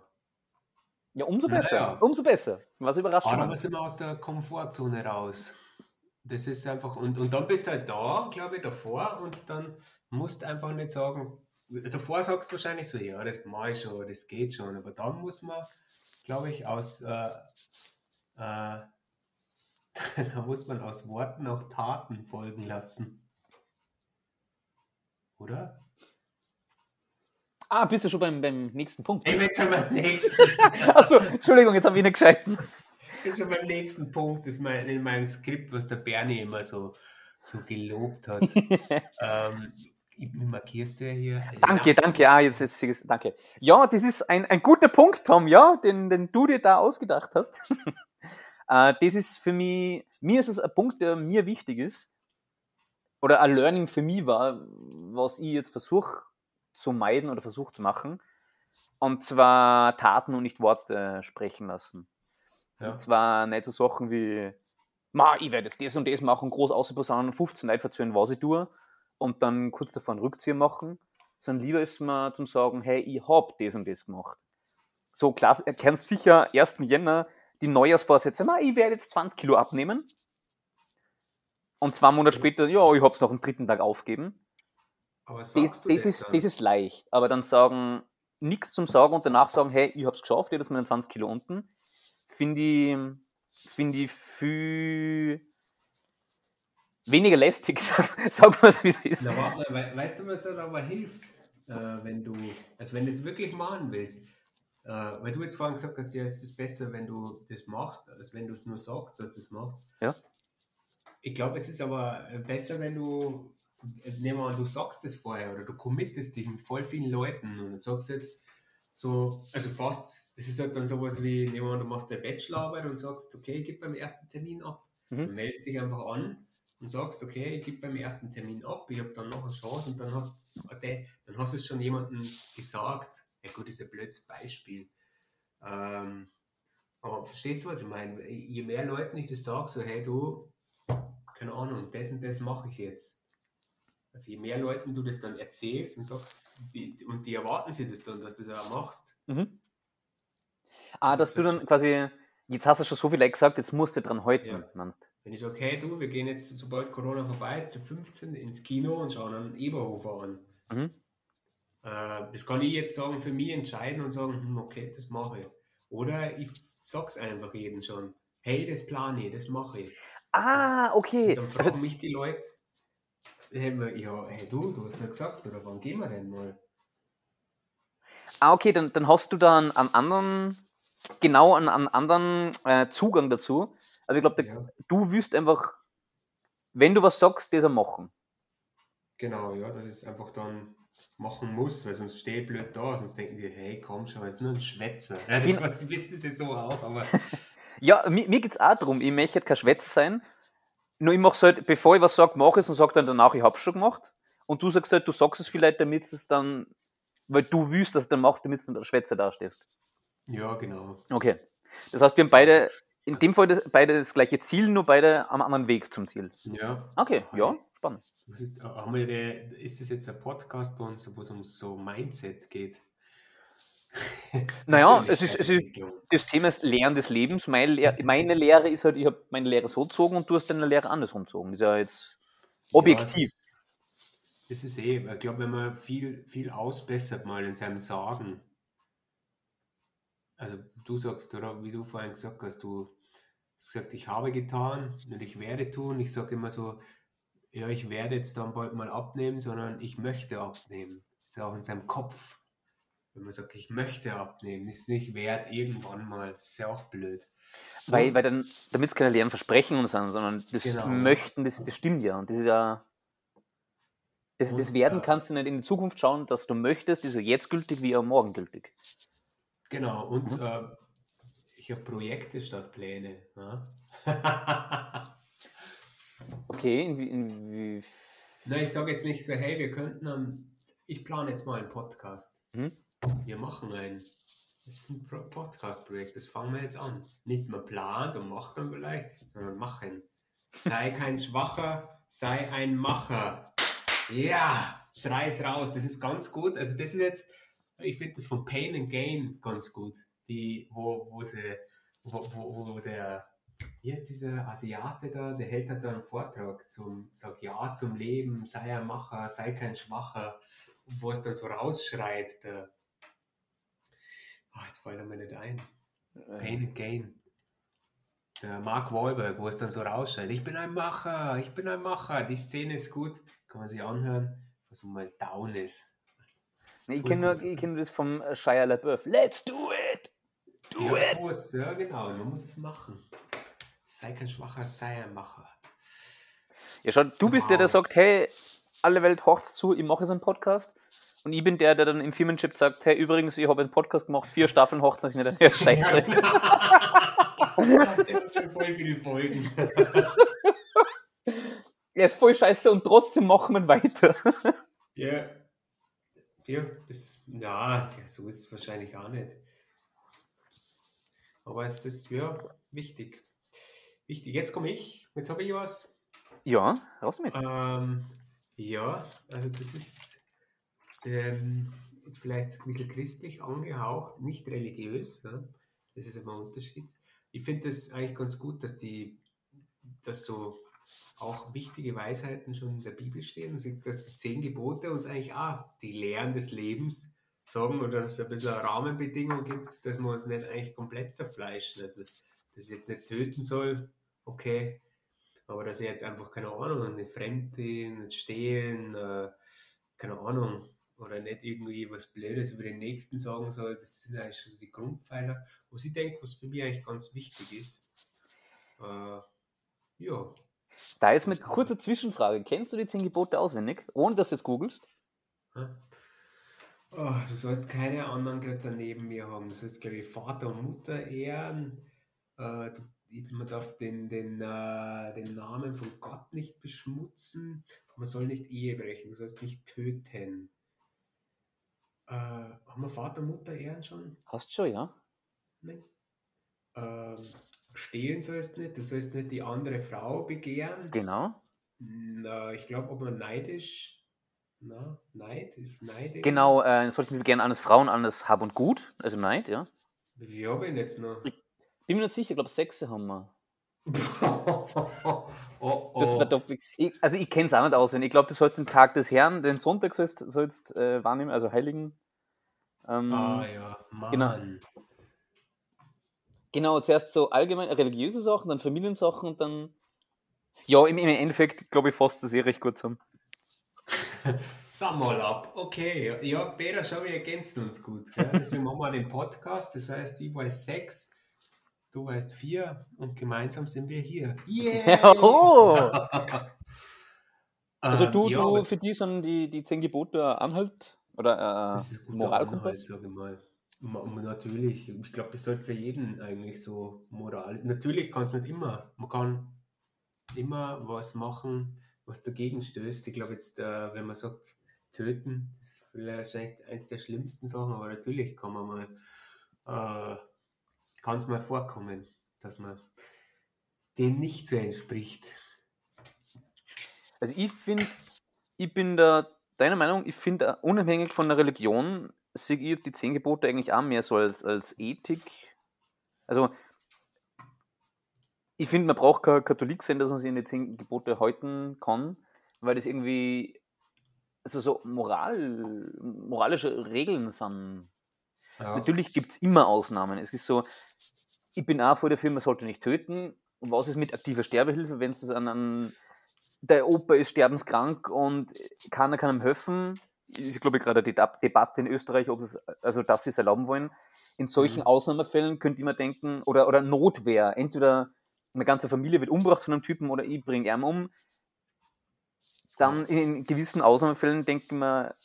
Ja, umso besser, ja. umso besser. Was überrascht Aber dann sind wir aus der Komfortzone raus. Das ist einfach, und, und dann bist du halt da, glaube ich, davor und dann musst du einfach nicht sagen, davor sagst du wahrscheinlich so, ja, das mache ich schon, das geht schon, aber dann muss man, glaube ich, aus, äh, äh, da muss man aus Worten auch Taten folgen lassen. Oder? Ah, bist du schon beim, beim nächsten Punkt? Ich bin schon beim nächsten, Achso, Entschuldigung, jetzt habe ich nicht gescheiten. ich bin schon beim nächsten Punkt, das ist mein, in meinem Skript, was der Bernie immer so, so gelobt hat. ähm, ich markierst du ja hier. Danke, Lass- danke, ah, jetzt, jetzt, jetzt, danke. Ja, das ist ein, ein guter Punkt, Tom, ja, den, den du dir da ausgedacht hast. äh, das ist für mich, mir ist es ein Punkt, der mir wichtig ist, oder ein Learning für mich war, was ich jetzt versuche zu meiden oder versuche zu machen, und zwar Taten und nicht Worte sprechen lassen. Ja. Und zwar nicht so Sachen wie, ma, ich werde jetzt das und das machen, groß ausposaunen, 15 Leute erzählen, was ich tue, und dann kurz davor einen Rückzieher machen, sondern lieber ist mir zum sagen, hey, ich hab das und das gemacht. So klar, erkennst sicher 1. Jänner die Neujahrsvorsätze, ma, ich werde jetzt 20 Kilo abnehmen. Und zwei Monate später, ja, ich hab's noch am dritten Tag aufgeben. Aber Das, sagst das, du das, ist, dann? das ist leicht. Aber dann sagen, nichts zum Sagen und danach sagen, hey, ich hab's geschafft, ich hab jetzt meine 20 Kilo unten, finde ich, finde ich viel weniger lästig, sag, sag mal, wie es ist. Na, warte weißt du, was da aber hilft, äh, wenn du, also wenn du es wirklich machen willst? Äh, weil du jetzt vorhin gesagt hast, ja, es ist besser, wenn du das machst, als wenn du es nur sagst, dass du es machst. Ja. Ich glaube, es ist aber äh, besser, wenn du, nehmen wir an, du sagst es vorher oder du committest dich mit voll vielen Leuten und du sagst jetzt so, also fast, das ist halt dann sowas wie, nehmen wir an, du machst eine Bachelorarbeit und sagst, okay, ich gebe beim ersten Termin ab. Mhm. Du meldest dich einfach an und sagst, okay, ich gebe beim ersten Termin ab, ich habe dann noch eine Chance und dann hast, okay, dann hast du es schon jemandem gesagt. Ja gut, ist ein blödes Beispiel. Ähm, aber verstehst du, was ich meine? Je mehr Leuten ich das sage, so hey du, keine Ahnung, das und das mache ich jetzt. Also je mehr Leuten du das dann erzählst und sagst, die, und die erwarten sie das dann, dass du das auch machst. Mhm. Ah, dass Das du dann quasi, jetzt hast du schon so viel gesagt, jetzt musst du dran halten, Ja. meinst Wenn ich sage, hey du, wir gehen jetzt, sobald Corona vorbei ist, zu 15 ins Kino und schauen einen Eberhofer an. Mhm. Äh, das kann ich jetzt sagen, für mich entscheiden und sagen, hm, okay, das mache ich. Oder ich sag's einfach jedem schon, hey, das plane ich, das mache ich. Ah, Und okay. dann Also, fragen mich die Leute, hey, ja, hey du, du hast ja gesagt, oder wann gehen wir denn mal? ah, okay, dann, dann hast du da einen, einen anderen, genau einen, einen anderen äh, Zugang dazu. Also ich glaube, Ja, du wirst einfach, wenn du was sagst, das machen. genau, ja, dass ich es einfach dann machen muss, weil sonst stehe ich blöd da, sonst denken die, hey, komm schon, ist nur ein Schwätzer. Ja, das wissen sie so auch, aber Ja, mir, mir geht es auch darum, ich möchte kein Schwätzer sein, nur ich mache halt, bevor ich was sage, mache ich es und sage dann danach, ich habe es schon gemacht. Und du sagst halt, du sagst es vielleicht, damit es dann, weil du willst, dass du dann machst, damit du dann der Schwätzer dastehst. ja, genau. Okay. Das heißt, wir haben beide, in dem Fall beide das gleiche Ziel, nur beide am anderen Weg zum Ziel. Ja. Okay, ja, spannend. Was ist, haben wir ist das jetzt ein Podcast bei uns, wo es um so Mindset geht? Naja, es ist- es ist-. Das Thema ist Lernen des Lebens. Meine, Lehr meine Lehre ist halt, ich habe meine Lehre so gezogen und du hast deine Lehre andersrum gezogen. Das ist ja jetzt objektiv. Ja, das, ist, das ist eh, ich glaube, wenn man viel, viel ausbessert mal in seinem Sagen, also du sagst, oder wie du vorhin gesagt hast, du hast gesagt, ich habe getan und ich werde tun. Ich sage immer so, ja, ich werde jetzt dann bald mal abnehmen, sondern ich möchte abnehmen. Das ist ja auch in seinem Kopf. Wenn man sagt, ich möchte abnehmen, ist nicht wert irgendwann mal. Das ist ja auch blöd. Weil, Und- weil dann, damit es keine leeren Versprechungen sind, sondern das Genau. Möchten, das, das stimmt ja. Und das ist ja. Das, das Werden äh, kannst du nicht in die Zukunft schauen, dass du möchtest, ist ja jetzt gültig wie auch morgen gültig. Genau, und Mhm. äh, ich habe Projekte statt Pläne. Ja? Okay, inwie, inwie, Na, ich sage jetzt nicht so, hey, wir könnten am, ich plane jetzt mal einen Podcast. Mhm. Wir machen einen. Das ist ein Pro- Podcast-Projekt, das fangen wir jetzt an. Nicht mehr plant und macht dann vielleicht, sondern machen. Sei kein Schwacher, sei ein Macher. Ja, schrei es raus, das ist ganz gut. Also das ist jetzt, ich finde das von Pain and Gain ganz gut. Die, wo, wo sie, wo, wo, wo der, wie ist dieser Asiate da, der hält halt da einen Vortrag zum, sagt Ja zum Leben, sei ein Macher, sei kein Schwacher, wo es dann so rausschreit, der, Ah, jetzt fällt er mir nicht ein. Pain and Gain. Der Mark Wahlberg, wo es dann so rausschreit, ich bin ein Macher, ich bin ein Macher. Die Szene ist gut, kann man sich anhören, was mal down ist. Nee, ich kenne nur, ich kenn nur das vom äh, Shia LaBeouf. Let's do it! Do ja, it! so ist, ja, genau, man muss es machen. Sei kein Schwacher, sei ein Macher. Ja, schau, du bist der, der Wow. sagt, hey, alle Welt horcht zu, ich mache jetzt einen Podcast. Und ich bin der, der dann im Firmenchip sagt, hey, übrigens, ich habe einen Podcast gemacht, vier Staffeln hocht euch nicht an. Ja, scheiße. Der hat schon voll viele Folgen. Er ist voll scheiße und trotzdem machen wir weiter. Ja. Ja, das, na, ja, so ist es wahrscheinlich auch nicht. Aber es ist, ja, wichtig. Wichtig. Jetzt komme ich. Jetzt habe ich was. Ja, raus mit. Ähm, ja, also das ist ähm, ist vielleicht ein bisschen christlich angehaucht, nicht religiös. Ja? Das ist immer ein Unterschied. Ich finde das eigentlich ganz gut, dass die, dass so auch wichtige Weisheiten schon in der Bibel stehen, also, dass die zehn Gebote uns eigentlich auch die Lehren des Lebens sagen oder dass es ein bisschen eine Rahmenbedingung gibt, dass wir uns nicht eigentlich komplett zerfleischen. Also, dass ich jetzt nicht töten soll, okay, aber dass ich jetzt einfach, keine Ahnung, eine Fremde, nicht stehlen, äh, keine Ahnung, oder nicht irgendwie was Blödes über den Nächsten sagen soll, das sind eigentlich schon so die Grundpfeiler, was ich denke, was für mich eigentlich ganz wichtig ist. Äh, ja, Da jetzt mit kurzer Zwischenfrage. Kennst du die zehn Gebote auswendig, ohne dass du jetzt googelst? Hä? Oh, du sollst keine anderen Götter neben mir haben. Du sollst, glaube ich, Vater und Mutter ehren. Äh, du, man darf den, den, äh, den Namen von Gott nicht beschmutzen. Man soll nicht Ehe brechen. Du sollst nicht töten. Äh, haben wir Vater und Mutter ehren schon? Hast schon, ja? Nein. Ähm, stehlen sollst nicht. Du sollst nicht die andere Frau begehren. Genau. Na, ich glaube, ob man neidisch. Na, Neid ist Neid. Genau, äh, wir gerne an das Frauen, das Hab und Gut, also Neid, ja. Wie viel habe ich denn jetzt noch? Bin mir nicht sicher, ich glaube, sechs haben wir. oh, Das oh. War doch, ich, also ich kenne es auch nicht auswendig. Ich glaube, du sollst den Tag des Herrn, den Sonntag sollst, sollst äh, wahrnehmen, also Heiligen. Ähm, Ah ja, Mann. Genau. Genau, zuerst so allgemein religiöse Sachen, dann Familiensachen und dann. Ja, im, im Endeffekt glaube ich fasst das eh recht gut zusammen. Sag mal ab. Okay, ja, Peter, schau, wir ergänzen uns gut. Gell? Deswegen machen wir den Podcast. Das heißt, ich weiß sechs, du weißt vier und gemeinsam sind wir hier. Yeah! Oh! Also Ähm, du, ja, du für die sind die, die zehn Gebote Anhalt oder das äh, Moralkompass? Anhalt, sag ich mal. Ma- Natürlich, ich glaube, das sollte für jeden eigentlich so Moral. Natürlich kann es nicht immer. Man kann immer was machen, was dagegen stößt. Ich glaube jetzt, äh, wenn man sagt, töten, ist vielleicht eins der schlimmsten Sachen, aber natürlich kann man mal, äh, kann es mal vorkommen, dass man dem nicht so entspricht. Also ich finde, ich bin da deiner Meinung, ich finde, äh, unabhängig von der Religion, sehe ich die zehn Gebote eigentlich auch mehr so als, als Ethik. Also, ich finde, man braucht kein Katholik sein, dass man sich an die zehn Gebote halten kann, weil das irgendwie also so Moral, moralische Regeln sind. Ja. Natürlich gibt es immer Ausnahmen. Es ist so, ich bin auch vor der Firma, sollte nicht töten. Und was ist mit aktiver Sterbehilfe, wenn es an, an der Opa ist sterbenskrank und keiner kann ihm helfen? Ist, glaube ich, gerade die Debatte in Österreich, ob es, also dass sie es erlauben wollen. In solchen Mhm. Ausnahmefällen könnte ich mir denken, oder, oder Notwehr, entweder eine ganze Familie wird umgebracht von einem Typen oder ich bringe ihn um. Dann in gewissen Ausnahmefällen denke ich mir,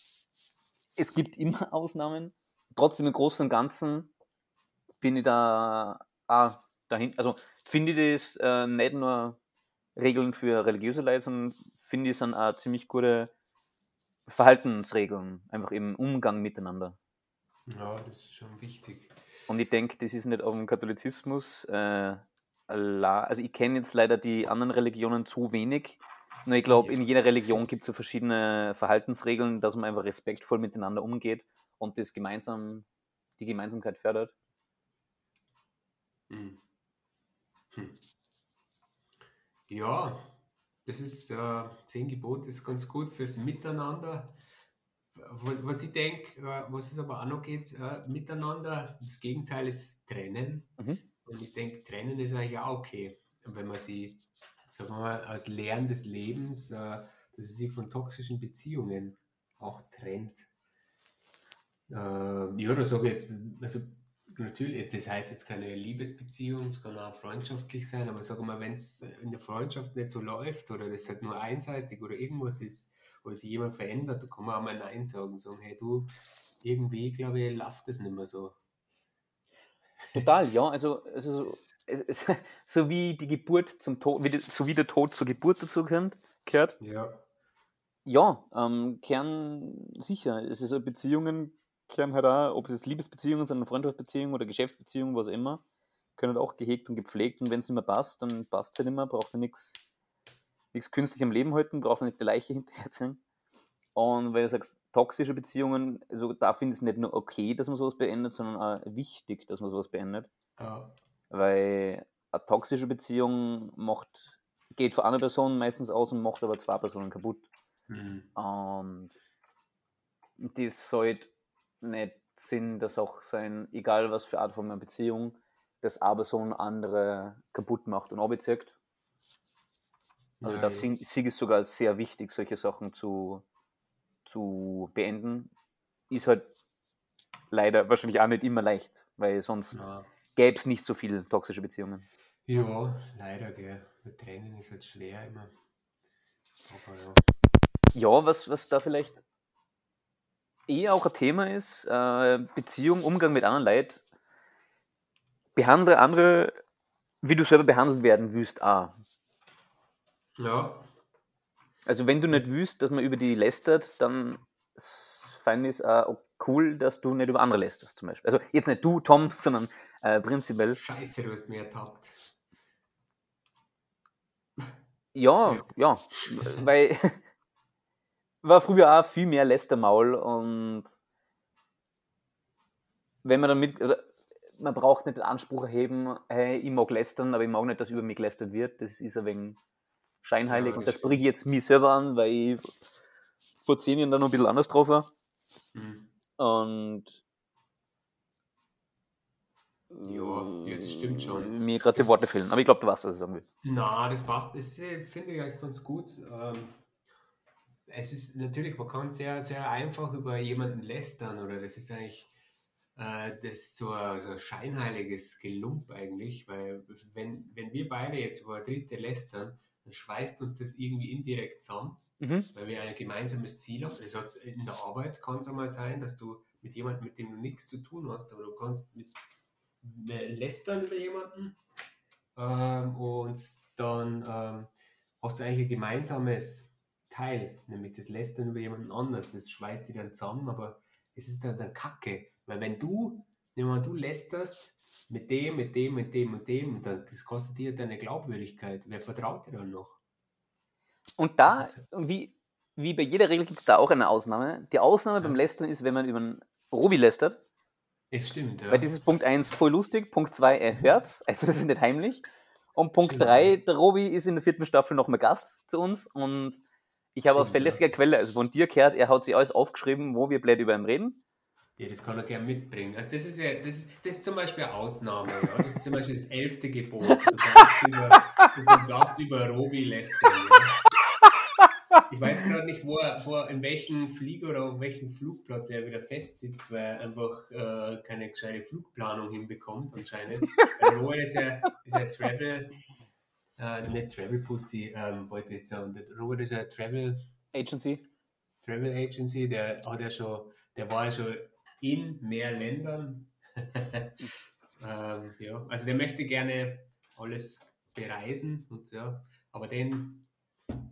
es gibt immer Ausnahmen. Trotzdem im Großen und Ganzen bin ich da auch dahin, also finde ich das äh, nicht nur Regeln für religiöse Leute, sondern finde ich es sind auch ziemlich gute Verhaltensregeln, einfach im Umgang miteinander. ja, das ist schon wichtig. Und ich denke, das ist nicht auf dem Katholizismus. Äh, also ich kenne jetzt leider die anderen Religionen zu wenig. Nur ich glaube, in jeder Religion gibt es so verschiedene Verhaltensregeln, dass man einfach respektvoll miteinander umgeht und das gemeinsam, die Gemeinsamkeit fördert. Hm. Hm. Ja, das ist äh, zehn Gebote ist ganz gut fürs Miteinander. Was ich denke, äh, was es aber auch noch geht, äh, miteinander, das Gegenteil ist trennen. Mhm. Und ich denke, trennen ist eigentlich auch okay, wenn man sie, sagen wir mal, als Lernen des Lebens, äh, dass sie sich von toxischen Beziehungen auch trennt. Äh, ja, da sage ich jetzt, also natürlich, das heißt jetzt keine Liebesbeziehung, es kann auch freundschaftlich sein, aber sag mal, wenn es in der Freundschaft nicht so läuft oder das halt nur einseitig oder irgendwas ist, oder sich jemand verändert, da kann man auch mal Nein sagen, sagen, hey du, irgendwie, glaube ich, läuft das nicht mehr so. Total, ja. Also, also so, es, es, so wie die Geburt zum Tod, wie die, so wie der Tod zur Geburt dazu gehört, gehört Ja, Ja, ähm, Kern sicher. Es ist Beziehungen, Kern halt auch, ob es jetzt Liebesbeziehungen sind, Freundschaftsbeziehungen oder Geschäftsbeziehungen, was auch immer, können halt auch gehegt und gepflegt und wenn es nicht mehr passt, dann passt es halt nicht mehr, braucht man nichts nichts künstlich am Leben halten, braucht man nicht die Leiche hinterherziehen. Und weil du sagst, toxische Beziehungen, also da finde ich es nicht nur okay, dass man sowas beendet, sondern auch wichtig, dass man sowas beendet. ja, Weil eine toxische Beziehung macht, geht für eine Person meistens aus und macht aber zwei Personen kaputt. hm, Und das sollte nicht Sinn der Sache sein, egal was für Art von einer Beziehung, dass eine Person andere kaputt macht und abzieht. Also Nein. da sehe ich es sogar als sehr wichtig, solche Sachen zu, zu beenden. Ist halt leider wahrscheinlich auch nicht immer leicht, weil sonst ja. gäbe es nicht so viele toxische Beziehungen. Ja, leider, gell. Mit Tränen ist halt schwer immer. Aber ja. Ja, was, was da vielleicht eher auch ein Thema ist, äh, Beziehung, Umgang mit anderen Leuten. Behandle andere, wie du selber behandelt werden willst, auch. Ja, Also wenn du nicht willst, dass man über die lästert, dann fand ich es auch cool, dass du nicht über andere lästerst, zum Beispiel. Also jetzt nicht du, Tom, sondern äh, prinzipiell. scheiße, du hast mich ertappt. Ja, Ja. ja, weil war früher auch viel mehr Lästermaul und wenn man damit, man braucht nicht den Anspruch erheben, hey, ich mag lästern, aber ich mag nicht, dass über mich gelästert wird. Das ist ein wenig scheinheilig Ja, und das spreche ich jetzt mich selber an, weil ich vor zehn Jahren da noch ein bisschen anders drauf war. Mhm. Und Ja, ja, das stimmt schon. mir gerade die Worte fehlen. Aber ich glaube, du weißt, was ich sagen will. Na, das passt. Das äh, finde ich eigentlich ganz gut. Ähm, es ist natürlich, man kann sehr, sehr einfach über jemanden lästern oder das ist eigentlich äh, das ist so ein, so ein scheinheiliges Gelump eigentlich, weil wenn, wenn wir beide jetzt über Dritte lästern, dann schweißt uns das irgendwie indirekt zusammen, Mhm. weil wir ein gemeinsames Ziel haben. Das heißt, in der Arbeit kann es einmal sein, dass du mit jemandem, mit dem du nichts zu tun hast, aber du kannst mit äh, lästern über jemanden ähm, und dann ähm, hast du eigentlich ein gemeinsames Teil, nämlich das Lästern über jemanden anders. Das schweißt die dann zusammen, aber es ist dann, dann Kacke. Weil wenn du, nehmen wir du lästerst mit dem, mit dem, mit dem und dem, dann das kostet dir deine Glaubwürdigkeit. Wer vertraut dir dann noch? Und da, ist- wie, wie bei jeder Regel gibt es da auch eine Ausnahme. Die Ausnahme beim Lästern ist, wenn man über einen Robi lästert. Es stimmt, ja. Weil das ist Punkt 1 voll lustig, Punkt 2 er hört's, also das ist nicht heimlich. Und Punkt Stimmt, 3, ja. der Robi ist in der vierten Staffel noch mal Gast zu uns und ich habe aus Stimmt, ja. verlässlicher Quelle, also von dir gehört, er hat sich alles aufgeschrieben, wo wir blöd über ihn reden. Ja, das kann er gerne mitbringen. Also das ist ja, das, das ist zum Beispiel eine Ausnahme. Ja? Das ist zum Beispiel das elfte Gebot. Du darfst über, du, darfst über Robi lästern. Ja? Ich weiß gerade nicht, wo er, wo er, in welchem Flieger oder auf welchem Flugplatz er wieder festsitzt, weil er einfach äh, keine gescheite Flugplanung hinbekommt anscheinend. Robi ist ja, ist ja Travel, äh, nicht Travel Pussy, ähm, wollte ich jetzt sagen. Der Robert ist ja Travel Agency. Travel Agency, der hat ja schon, der war ja schon in mehr Ländern. ähm, ja, also der möchte gerne alles bereisen und ja, aber den,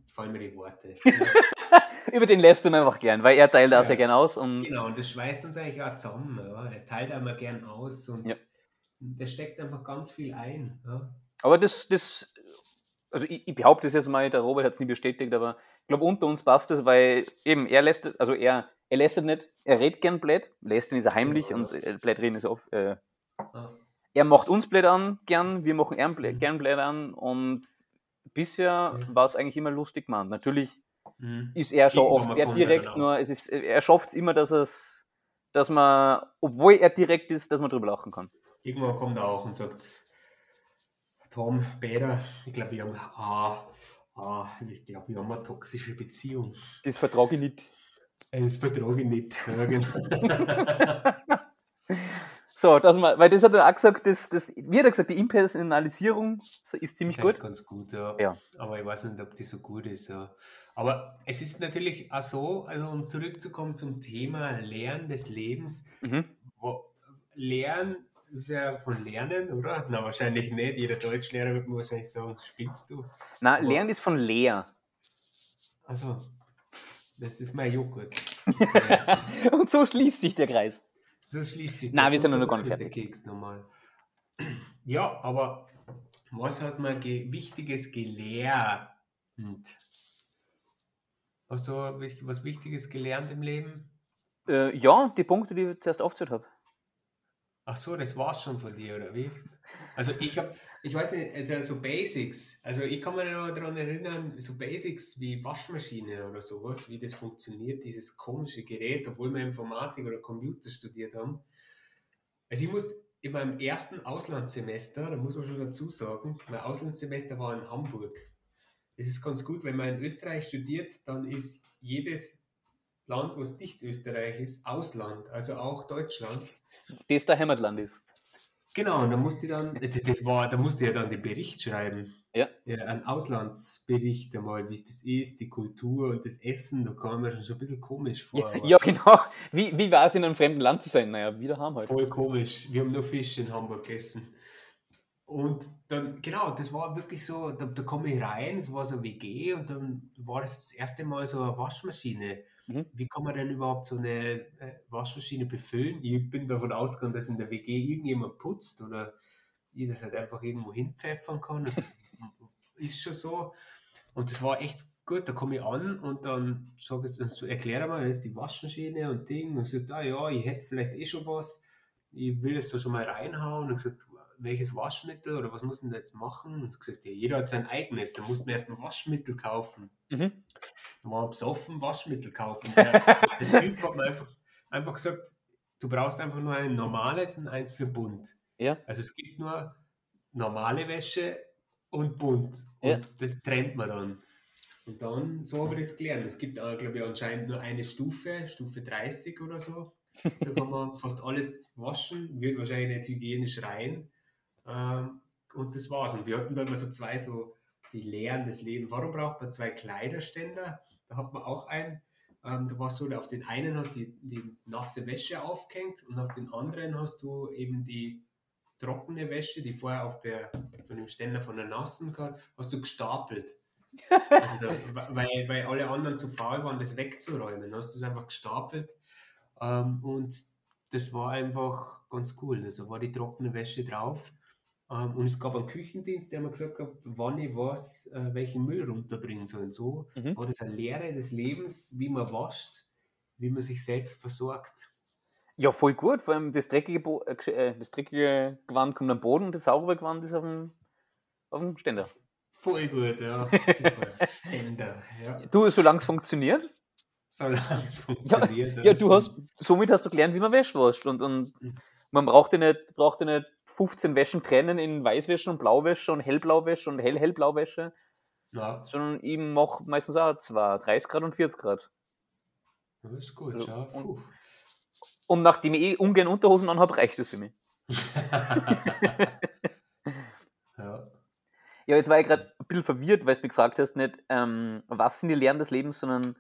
jetzt fallen mir die Worte. Über den lässt du einfach gern, weil er teilt das Ja. ja gern aus und genau, und das schweißt uns eigentlich auch zusammen. Ja. Er teilt einmal gern aus und Ja. der steckt einfach ganz viel ein. Ja. Aber das, das also ich, ich behaupte es jetzt mal, der Robert hat es nie bestätigt, aber ich glaube, unter uns passt es, weil eben er lässt, also er, er lässt nicht, er redet gern blöd, lässt ihn ist er heimlich Ja. und äh, blöd reden ist oft. Äh, Ja. er macht uns blöd an, gern, wir machen ihn blöd, gern blöd an und bisher Mhm. war es eigentlich immer lustig gemacht. Natürlich Mhm. ist er schon Irgendwann oft sehr er direkt, auch. nur es ist, er schafft es immer, dass es, dass man, obwohl er direkt ist, dass man drüber lachen kann. Irgendwann kommt er auch und sagt, Tom, Peter, ich glaube, wir haben, ah, ah, ich glaube, wir haben eine toxische Beziehung. Das vertrage ich nicht. Das vertrage ich nicht. Genau. So, dass man, weil das hat er auch gesagt, das, das, wie hat er gesagt, die Impersonalisierung so ist ziemlich ist gut. ganz gut, ja. Ja. Aber ich weiß nicht, ob die so gut ist. Ja. Aber es ist natürlich auch so, also um zurückzukommen zum Thema Lernen des Lebens, Mhm. Lernen ist ja von Lernen, oder? Na, wahrscheinlich nicht. Jeder Deutschlehrer wird mir wahrscheinlich sagen, spinnst du? Na, Lernen ist von Lehr. Also, das ist mein Joghurt. Das ist mein- Und so schließt sich der Kreis. So schließt sich Nein, das wir sind noch so gar nicht der fertig. Keks nochmal. Ja, aber was hast du mal ge Wichtiges gelernt? Hast du was Wichtiges gelernt im Leben? Äh, ja, die Punkte, die ich zuerst aufgezählt habe. Ach so, das war's schon von dir, oder wie? Also ich habe, ich weiß nicht, also so Basics, also ich kann mich noch daran erinnern, so Basics wie Waschmaschine oder sowas, wie das funktioniert, dieses komische Gerät, obwohl wir Informatik oder Computer studiert haben. Also ich muss in meinem ersten Auslandssemester, da muss man schon dazu sagen, mein Auslandssemester war in Hamburg. Das ist ganz gut, wenn man in Österreich studiert, dann ist jedes Land, was nicht Österreich ist, Ausland, also auch Deutschland. Das der Heimatland ist. Genau, und da musste ich dann, das, das war, da musste ich ja dann den Bericht schreiben. Ja. ja einen Auslandsbericht einmal, wie es das ist, die Kultur und das Essen, da kam mir schon ein bisschen komisch vor. Ja, ja, genau. Wie, wie war es, in einem fremden Land zu sein? Naja, wieder haben halt. Voll komisch. Wir haben nur Fisch in Hamburg gegessen. Und dann, genau, das war wirklich so, da, da komme ich rein, es war so eine WG und dann war das, das erste Mal so eine Waschmaschine. Mhm. Wie kann man denn überhaupt so eine äh, Waschmaschine befüllen? Ich bin davon ausgegangen, dass in der WG irgendjemand putzt oder ich das halt einfach irgendwo hinpfeffern kann. Das ist schon so. Und das war echt gut, da komme ich an und dann sage ich, so erkläre mal, das ist die Waschmaschine und Ding. Und ich sage, ah ja, ich hätte vielleicht eh schon was. ich will das da schon mal reinhauen und gesagt, welches Waschmittel oder was muss denn jetzt machen? Und gesagt, ja, jeder hat sein eigenes, da muss man erst ein Waschmittel kaufen. Mhm. Da war besoffen Waschmittel kaufen. Der, der Typ hat mir einfach, einfach gesagt, du brauchst einfach nur ein normales und eins für bunt. Ja. Also es gibt nur normale Wäsche und bunt. Und Ja. das trennt man dann. Und dann, so habe ich das gelernt. Es gibt, glaube ich, anscheinend nur eine Stufe, Stufe 30 oder so. Da kann man fast alles waschen, wird wahrscheinlich nicht hygienisch rein. Ähm, und das war's. Und wir hatten da immer so zwei, so die Lehren des Lebens. Warum braucht man zwei Kleiderständer? Da hat man auch einen. Ähm, da war so, auf den einen hast du die, die nasse Wäsche aufgehängt und auf den anderen hast du eben die trockene Wäsche, die vorher auf der, so einem Ständer von der nassen gehabt, hast du gestapelt. Also da, weil, weil alle anderen zu faul waren, das wegzuräumen, hast du es einfach gestapelt. Ähm, und das war einfach ganz cool. Also war die trockene Wäsche drauf. Ähm, und es gab einen Küchendienst, der mir gesagt hat, wann ich was, äh, welchen Müll runterbringen soll. Und so Mhm. war das eine Lehre des Lebens, wie man wascht, wie man sich selbst versorgt. Ja, voll gut. Vor allem das dreckige, Bo äh, äh, das dreckige Gewand kommt am Boden und das saubere Gewand ist auf dem, auf dem Ständer. Voll gut, ja. Super. Ständer. Ja. Du, solange es funktioniert. Solange es funktioniert. Ja, das du hast, somit hast du gelernt, wie man Wäsche wascht. Und, und Mhm. Man braucht ja nicht, braucht ja nicht 15 Wäschen trennen in Weißwäsche und Blauwäsche und Hellblauwäsche und Hell-Hellblauwäsche, Ja, sondern ich mache meistens auch zwei, 30 Grad und 40 Grad. das ist gut, Also, schau. und-. Und nachdem ich eh ungern Unterhosen anhabe, reicht das für mich. ja. Ja, jetzt war ich gerade ein bisschen verwirrt, weil du mich gefragt hast, nicht, ähm, was sind die Lehren des Lebens, sondern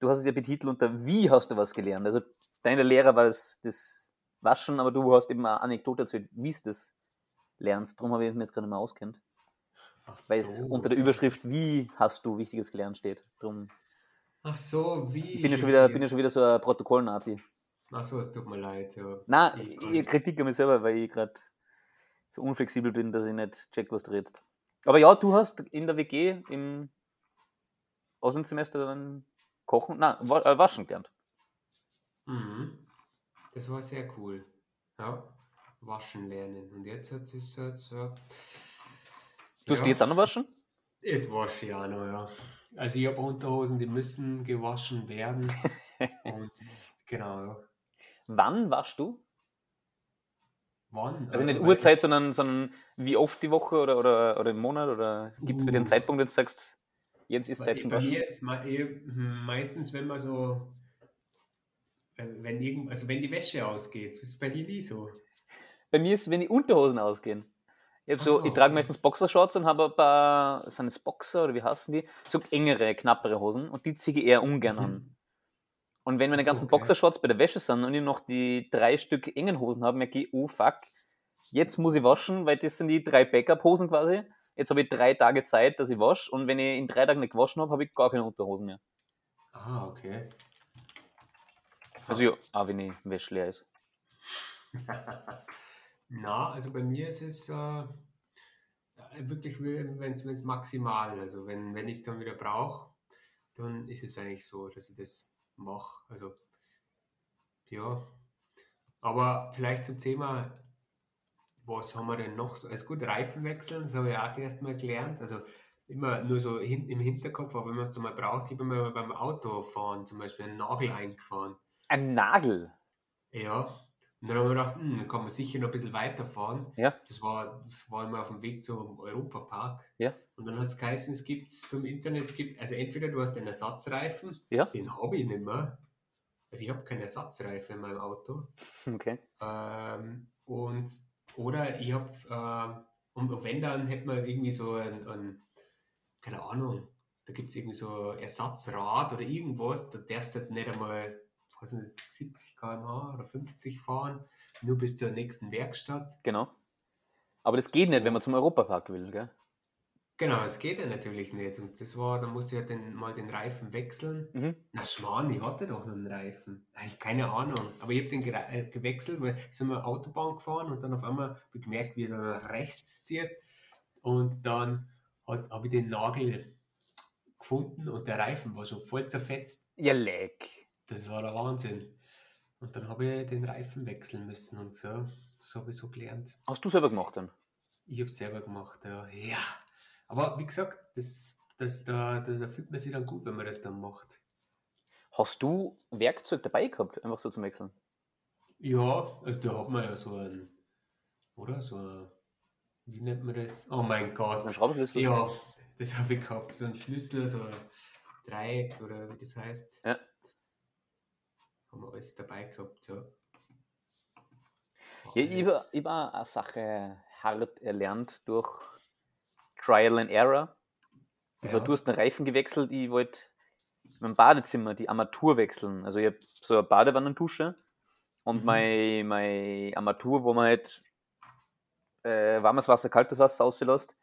du hast es ja betitelt unter wie hast du was gelernt. Also deine Lehrer war das, das Waschen, aber du hast eben eine Anekdote erzählt, wie es das lernst. Darum habe ich mich jetzt gerade mal auskennt. Ach Weil es unter der Überschrift Wie hast du Wichtiges gelernt steht. Drum Ach so, wie. ich bin ja schon wieder, bin ja schon wieder so ein Protokoll-Nazi. Ach so, es tut mir leid. Ja. Nein, Ich ich nicht. Kritik an mich selber, weil ich gerade so unflexibel bin, dass ich nicht check, was du redest. Aber ja, du hast in der WG im Auslandssemester dann kochen, nein, äh, waschen gelernt. Mhm. Das war sehr cool. Ja. Waschen lernen. Und jetzt hat es halt so. Tust ja, du jetzt auch noch waschen? Jetzt wasche ich auch noch, ja. Also ich habe Unterhosen, die müssen gewaschen werden. Und genau, ja. Wann waschst du? Wann? Also nicht Äh, Uhrzeit, sondern, sondern wie oft die Woche oder, oder, oder im Monat? Oder gibt es bei Uh. Zeitpunkt, wo du sagst, jetzt ist Bei, Zeit zum bei Waschen? mir ist eh, hm, meistens, wenn man so, wenn wenn irgend, also wenn die Wäsche ausgeht, das ist bei dir nie so. Bei mir ist es, wenn die Unterhosen ausgehen. Ich, so, so, ich trage okay. meistens Boxershorts und habe ein paar, sind es Boxer oder wie heißen die? So engere, knappere Hosen und die ziehe ich eher ungern an. Mhm. Und wenn meine so, ganzen okay. Boxershorts bei der Wäsche sind und ich noch die drei Stück engen Hosen habe, merke ich, oh fuck, jetzt muss ich waschen, weil das sind die drei Backup-Hosen quasi. Jetzt habe ich drei Tage Zeit, dass ich wasche und wenn ich in drei Tagen nicht gewaschen habe, habe ich gar keine Unterhosen mehr. Ah, okay. Also ja, auch wenn die Wäsche leer ist. Na, also bei mir ist es äh, wirklich, wenn es maximal, also wenn, wenn ich es dann wieder brauche, dann ist es eigentlich so, dass ich das mache. Also, ja. Aber vielleicht zum Thema, was haben wir denn noch so? Also gut, Reifen wechseln, das habe ich auch erst mal gelernt. Also immer nur so hin, im Hinterkopf, aber wenn man es mal braucht, ich habe mir beim Autofahren zum Beispiel einen Nagel eingefahren. Ein Nagel. Ja. Und dann haben wir gedacht, hm, dann kann man sicher noch ein bisschen weiterfahren. Ja. Das war, das war immer auf dem Weg zum Europapark. Ja. Und dann hat es geheißen, es gibt zum Internet, es gibt, also entweder du hast einen Ersatzreifen, Ja. den habe ich nicht mehr. Also ich habe keinen Ersatzreifen in meinem Auto. Okay. Ähm, und, oder ich habe, und, und wenn dann hätte man irgendwie so ein, ein keine Ahnung, da gibt es irgendwie so Ersatzrad oder irgendwas, da darfst du halt nicht einmal, weiß nicht, 70 km/h oder 50 fahren, nur bis zur nächsten Werkstatt. Genau. Aber das geht nicht, wenn man zum Europapark will, gell? Genau, das geht ja natürlich nicht. Und das war, da musste ich ja den, mal den Reifen wechseln. Mhm. Na Schwan, ich hatte doch noch einen Reifen. Eigentlich keine Ahnung. Aber ich habe den gere- äh, gewechselt, weil sind wir Autobahn gefahren und dann auf einmal habe ich gemerkt, wie er nach rechts zieht. Und dann habe ich den Nagel gefunden und der Reifen war schon voll zerfetzt. Ja, leck. Das war der Wahnsinn. Und dann habe ich den Reifen wechseln müssen und so. Das habe ich so gelernt. Hast du selber gemacht dann? Ich habe es selber gemacht, ja. ja. Aber wie gesagt, das, das, da, da, da fühlt man sich dann gut, wenn man das dann macht. Hast du Werkzeug dabei gehabt, einfach so zum Wechseln? Ja, also da hat man ja so ein, oder? So ein, wie nennt man das? Oh mein Gott. Ein Schraubenschlüssel? Ja, das habe ich gehabt. So ein Schlüssel, so ein Dreieck oder wie das heißt. Ja. Haben wir alles dabei gehabt, ja. Ja, ich hab eine Sache hart erlernt durch Trial and Error. Und zwar, Ja. du hast einen Reifen gewechselt, ich wollte in meinem Badezimmer die Armatur wechseln. Also ich habe so eine Badewannendusche und Mhm. meine, meine Armatur, wo man halt äh, warmes Wasser, kaltes Wasser auslässt,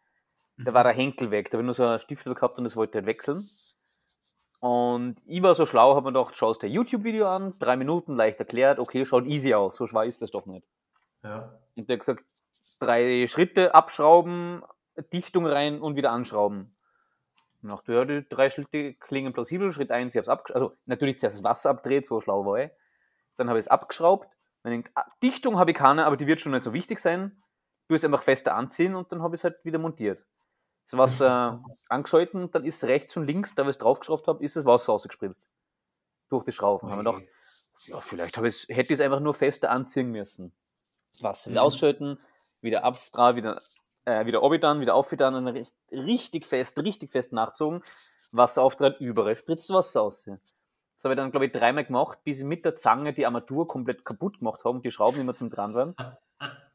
da Mhm. war der Henkel weg. Da habe ich nur so einen Stiftel gehabt und das wollte ich halt wechseln. Und ich war so schlau, habe mir gedacht, schaust dir ein YouTube-Video an, drei Minuten, leicht erklärt, okay, schaut easy aus, so schwer ist das doch nicht. Ja. Und der hat gesagt, drei Schritte abschrauben, Dichtung rein und wieder anschrauben. Und dachte, ja, die drei Schritte klingen plausibel. Schritt 1, ich habe es abgeschraubt. Also natürlich zuerst das Wasser abdreht, so schlau war ich. Dann habe ich es abgeschraubt. Dann denkt, ah, Dichtung habe ich keine, aber die wird schon nicht so wichtig sein. Du es einfach fester anziehen und dann habe ich es halt wieder montiert. Das Wasser angeschalten und dann ist rechts und links, da wo ich es draufgeschraubt habe, ist das Wasser rausgespritzt. Durch die Schrauben. Haben wir gedacht, ja, vielleicht ich's, hätte ich es einfach nur fester anziehen müssen. Wasser wieder Mhm. ausschalten, wieder ab, dran, wieder, äh, wieder obitan, wieder aufgetan und dann richt- richtig fest, richtig fest nachgezogen. Wasser auftrat, überall spritzt Wasser aus. Das habe ich dann, glaube ich, dreimal gemacht, bis ich mit der Zange die Armatur komplett kaputt gemacht habe und die Schrauben immer zum dran waren.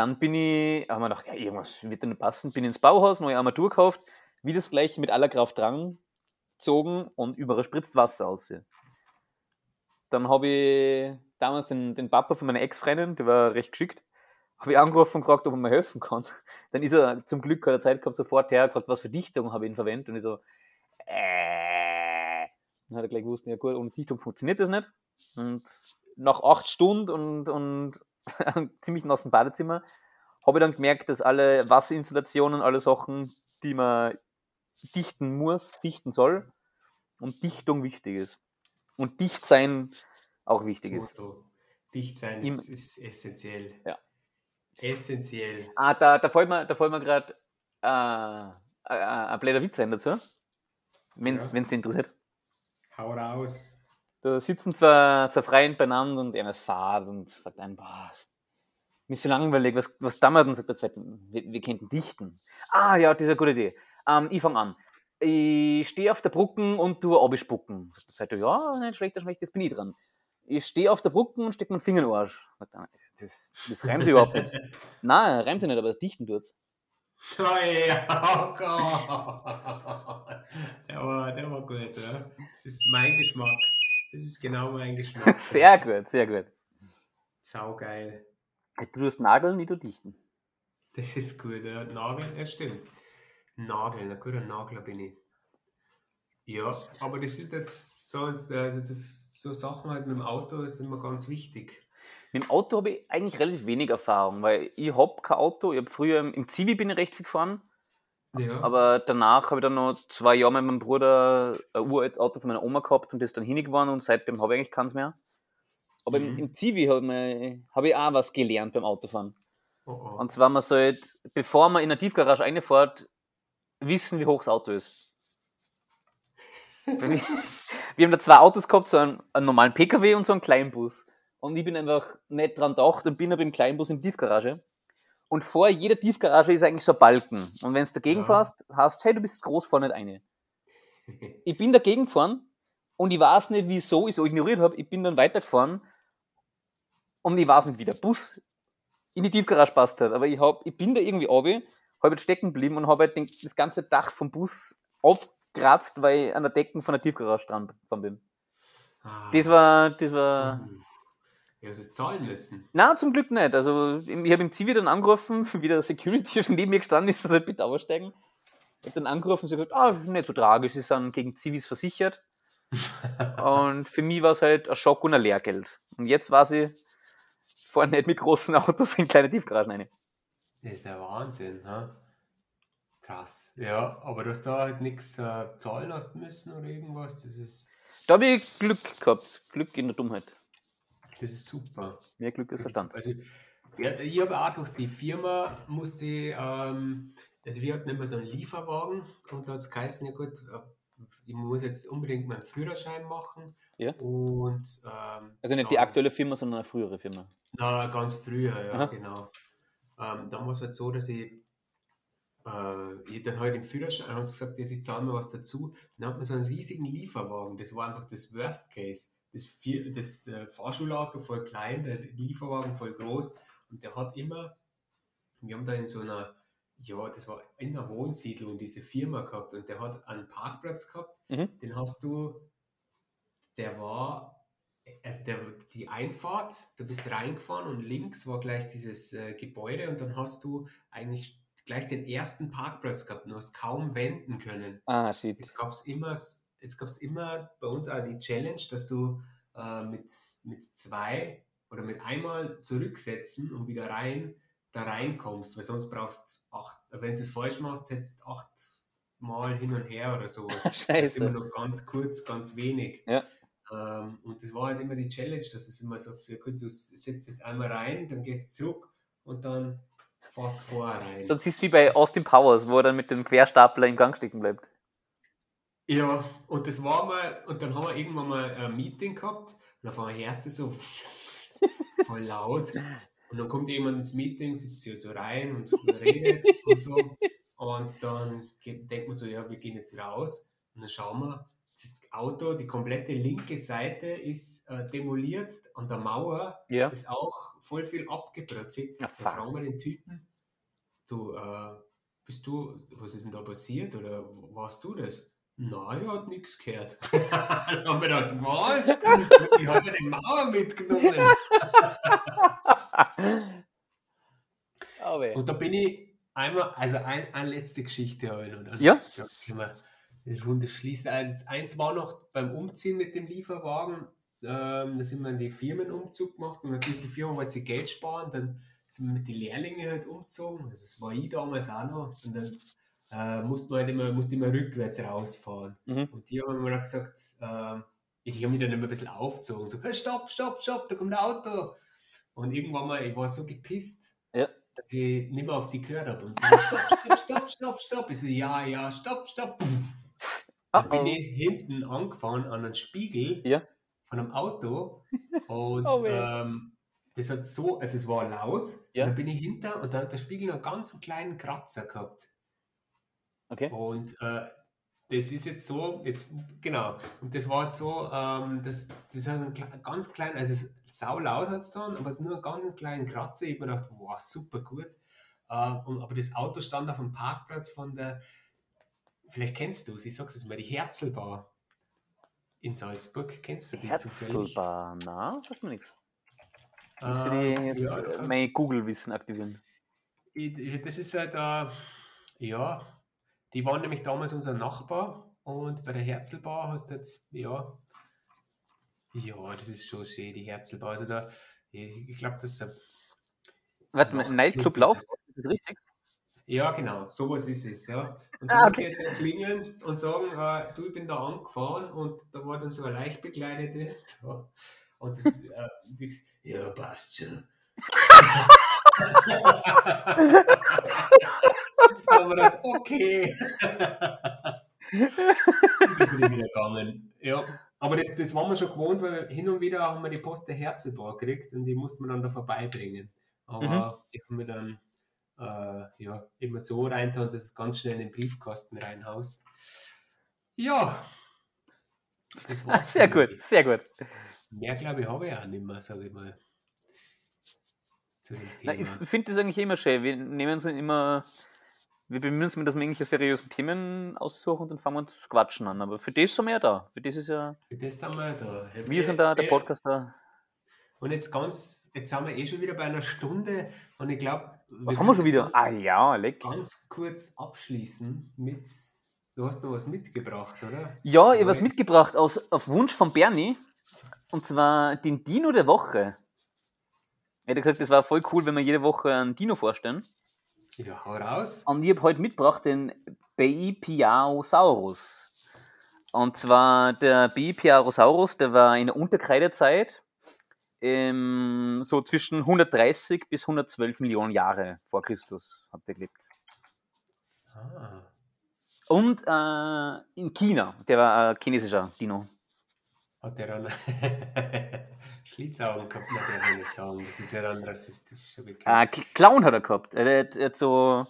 Dann bin ich, haben wir gedacht, ja, irgendwas wird da nicht passen, bin ins Bauhaus, neue Armatur gekauft, wie das gleiche mit aller Kraft dran gezogen und überall spritzt Wasser aus. Dann habe ich damals den, den Papa von meiner Ex-Freundin, der war recht geschickt, habe ich angerufen und gefragt, ob er mir helfen kann. Dann ist er zum Glück, hat er Zeit gehabt, sofort her, gefragt, was für Dichtung habe ich ihn verwendet. Und ich so, äh. Dann hat er gleich gewusst, ja gut, ohne Dichtung funktioniert das nicht. Und nach acht Stunden und, und einem ziemlich nassen Badezimmer habe ich dann gemerkt, dass alle Wasserinstallationen, alle Sachen, die man dichten muss, dichten soll und Dichtung wichtig ist. Und dicht sein auch wichtig ist. Dicht sein Im- ist, ist essentiell. Ja. Essentiell. Ah, da, da fällt mir, da fällt mir gerade äh, äh, ein blöder Witz ein dazu, wenn es Ja. interessiert. Hau raus. Da sitzen zwar zwei Freunde beieinander und einer ist Fahrt und sagt einem, boah, mir ist so langweilig, was, was damals? Und sagt der Zweite, wir, wir könnten dichten. Ah ja, das ist eine gute Idee. Ähm, ich fange an. Ich stehe auf der Brücke und tue abspucken. Sagt der Zweite, ja, nicht schlecht, nicht schlecht, jetzt bin ich dran. Ich stehe auf der Brücke und stecke meinen Finger in den Arsch. Das, das reimt sich überhaupt nicht. Nein, reimt sich nicht, aber das Dichten tut's. Oh ja, oh Gott. Der war, der war gut, ja. Das ist mein Geschmack. Das ist genau mein Geschmack. Sehr gut, sehr gut. Saugeil. Du tust Nageln, ich tu Dichten. Das ist gut, ja. Nagel, ja stimmt. Nageln, ein guter Nagler bin ich. Ja, aber das sind jetzt so, also das, so Sachen halt mit dem Auto ist immer ganz wichtig. Mit dem Auto habe ich eigentlich relativ wenig Erfahrung, weil ich habe kein Auto. Ich habe früher im, im Zivi bin ich recht viel gefahren, Ja. aber danach habe ich dann noch zwei Jahre mit meinem Bruder ein uraltes Auto von meiner Oma gehabt und das ist dann hingefahren und seitdem habe ich eigentlich keins mehr. Aber im, Mhm. im Zivi habe ich, hab ich auch was gelernt beim Autofahren. oh, oh. Und zwar, man sollte, bevor man in eine Tiefgarage reinfährt, wissen, wie hoch das Auto ist. Wir, haben da zwei Autos gehabt, so einen, einen normalen PKW und so einen kleinen Bus. Und ich bin einfach nicht dran gedacht und bin aber im kleinen Bus in die Tiefgarage. Und vor jeder Tiefgarage ist eigentlich so ein Balken. Und wenn du dagegen Ja. fährst, hast hey, du bist groß, fahr nicht eine. Ich bin dagegen gefahren und ich weiß nicht, wieso ich so ignoriert habe. Ich bin dann weitergefahren und ich weiß nicht, wie der Bus in die Tiefgarage passt hat. Aber ich, hab, ich bin da irgendwie runter, habe jetzt stecken geblieben und habe halt den, das ganze Dach vom Bus aufkratzt, weil ich an der Decken von der Tiefgarage dran bin. Ah. Das war, das war. Ja, hast es zahlen müssen. Na, zum Glück nicht. Also, ich habe im Zivi dann angerufen, wie der Security schon neben mir gestanden ist, also bitte aussteigen. Ich habe dann angerufen und sie gesagt, ah, nicht so tragisch, sie sind gegen Zivis versichert. und für mich war es halt ein Schock und ein Lehrgeld. Und jetzt war sie, ich fahre nicht mit großen Autos in kleine Tiefgaragen rein. Das ist der Wahnsinn, ha? Krass. Ja, aber dass du da halt nichts äh, zahlen hast müssen oder irgendwas, das ist. Da habe ich Glück gehabt. Glück in der Dummheit. Das ist super. Mehr Glück als ist Verstand. Also, ja, ich habe auch durch die Firma musste ich, ähm, also wir hatten immer so einen Lieferwagen und da hat es geheißen, ja gut, äh, ich muss jetzt unbedingt meinen Führerschein machen. Ja. Und ähm, Also nicht die dann- aktuelle Firma, sondern eine frühere Firma. Na, ganz früher, ja, Aha. genau. Ähm, dann war es halt so, dass ich, äh, ich dann halt den Führerschein, haben sie gesagt, ja, sie zahlen mir was dazu. Dann hat man so einen riesigen Lieferwagen, das war einfach das Worst Case. Das, vier, das äh, Fahrschulauto voll klein, der Lieferwagen voll groß und der hat immer, wir haben da in so einer, ja, das war in der Wohnsiedlung diese Firma gehabt und der hat einen Parkplatz gehabt, Mhm. den hast du, der war, also der, die Einfahrt, du bist reingefahren und links war gleich dieses äh, Gebäude und dann hast du eigentlich gleich den ersten Parkplatz gehabt, du hast kaum wenden können. Ah, shit. Jetzt gab es immer, jetzt gab's immer bei uns auch die Challenge, dass du äh, mit, mit zwei oder mit einmal zurücksetzen und wieder rein, da reinkommst, weil sonst brauchst du acht, wenn du es falsch machst, hättest du acht Mal hin und her oder sowas. Das ist immer Scheiße. noch ganz kurz, ganz wenig. Ja. Ähm, und das war halt immer die Challenge, dass es immer so, so gut, du setzt es einmal rein, dann gehst du zurück und dann fast vorher rein. Sonst ist es wie bei Austin Powers, wo er dann mit dem Querstapler im Gang stecken bleibt. Ja, und das war mal, und dann haben wir irgendwann mal ein Meeting gehabt und auf einmal hörst du so voll laut und dann kommt jemand ins Meeting, sitzt sich halt so rein und redet und so und dann geht, denkt man so, ja, wir gehen jetzt raus und dann schauen wir, das Auto, die komplette linke Seite ist äh, demoliert, an der Mauer Ja. ist auch voll viel abgebröckelt. Ja, Dann fragen wir den Typen, du, äh, bist du, was ist denn da passiert oder warst du das? Nein, er hat nichts gehört. Dann haben wir gedacht, was? Ich habe ja die Mauer mitgenommen. Oh. Und da bin ich einmal, also ein, eine letzte Geschichte habe ich noch. Dann Ja? Können wir die Runde schließen. Eins, eins war noch beim Umziehen mit dem Lieferwagen. Ähm, da sind wir die Firmenumzug gemacht und natürlich die Firma wollte sich Geld sparen. Dann sind wir mit den Lehrlingen halt umgezogen. Also das war ich damals auch noch. Und dann äh, musste man halt immer, musste immer rückwärts rausfahren. Mhm. Und die haben mir dann gesagt, ähm, ich habe mich dann immer ein bisschen aufgezogen. So, hey, stopp, stopp, stopp, da kommt ein Auto. Und irgendwann mal, ich war so gepisst, Ja. dass ich nicht mehr auf die gehört habe. Und so, stopp, stopp, stopp, stopp, stopp. Ich so, ja, ja, stopp, stopp. Pff. Dann bin ich hinten angefahren an einen Spiegel Ja. von einem Auto. Und Oh ähm, das hat so, also es war laut. Ja. Und dann bin ich hinter und dann hat der Spiegel noch einen ganz kleinen Kratzer gehabt. Okay. Und äh, das ist jetzt so, jetzt, genau, und das war jetzt so, ähm, das, das hat einen ganz kleinen, also sau laut hat es dann, aber es ist nur einen ganz kleinen Kratzer. Ich habe mir gedacht, wow, super gut. Äh, und, aber das Auto stand auf dem Parkplatz von der, vielleicht kennst du es, ich sag's jetzt mal, die Herzlbar in Salzburg. Kennst du die zufällig? Herzlbar, na, sagt mir nichts. Ich Ähm, muss ja, ja, mein Google-Wissen aktivieren. Das ist halt, äh, ja, die waren nämlich damals unser Nachbar und bei der Herzlbar hast du jetzt, ja, ja, das ist schon schön, die Herzlbar. Also da, ich, ich glaube, das ist ein, Warte, mal, Nightclub es. ist das richtig? ja, genau, sowas ist es, ja. Und Ah, dann okay. muss ich halt klingeln und sagen, äh, du, ich bin da angefahren und da war dann so eine leicht bekleidete da. Und das, äh, die, ja, passt schon. Da haben wir gedacht, okay. Dann bin ich wieder gegangen. Ja, aber das, das waren wir schon gewohnt, weil hin und wieder haben wir die Post der Herzelbar gekriegt und die mussten wir dann da vorbeibringen. Aber die haben wir dann äh, ja, immer so reingetan, dass es ganz schnell in den Briefkasten reinhaust. Ja, das Ah, war's. sehr für gut, mich. sehr gut. Mehr glaube ich habe ich auch nicht mehr, sage ich mal. Zu dem Na, ich finde das eigentlich immer schön. Wir nehmen uns immer, wir bemühen uns, dass wir irgendwelche seriösen Themen aussuchen und dann fangen wir zu quatschen an. Aber für das sind wir ja da. Für das ist ja, Für das sind wir da. wir sind da, der Podcast da. Und jetzt ganz, jetzt sind wir eh schon wieder bei einer Stunde und ich glaube, Was haben wir schon wieder? Ah ja, leck. Ganz kurz abschließen mit, du hast noch was mitgebracht, oder? Ja, ich habe was mitgebracht aus, auf Wunsch von Bernie. Und zwar den Dino der Woche. Er hat gesagt, das war voll cool, wenn wir jede Woche einen Dino vorstellen. Ja, hau raus. Und ich habe heute mitgebracht den Beipiaosaurus. Und zwar der Beipiaosaurus, der war in der Unterkreidezeit ähm, so zwischen 130 bis 112 Millionen Jahre vor Christus hat der gelebt. Ah. Und äh, in China, der war ein chinesischer Dino. Hat der dann Schlitzaugen gehabt? Nein, der nicht sagen. Das ist ja dann rassistisch. Bekannt. K- Clown hat er gehabt. Er hat, er hat so.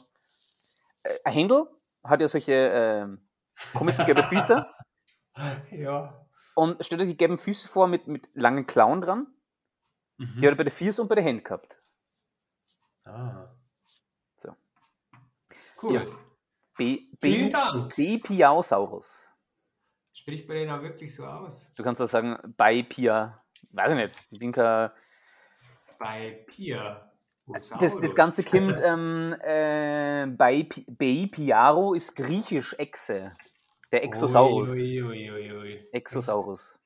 Äh, ein Händel hat ja solche ähm, komischen gelben Füße. ja. Und stell dir die gelben Füße vor mit, mit langen Klauen dran. Mhm. Die hat er bei den Füßen und bei den Händen gehabt. Ah. So. Cool. Ja. B, Vielen B, Dank. Bepiausaurus. Spricht man den auch wirklich so aus? Du kannst auch sagen, bei Pia. Weiß ich nicht. Ich bin kein. Bei Pia. Das, das Ganze kommt, ähm, äh, bei Bei Piaro ist griechisch Echse. Der Exosaurus. Ui, ui, ui. Exosaurus.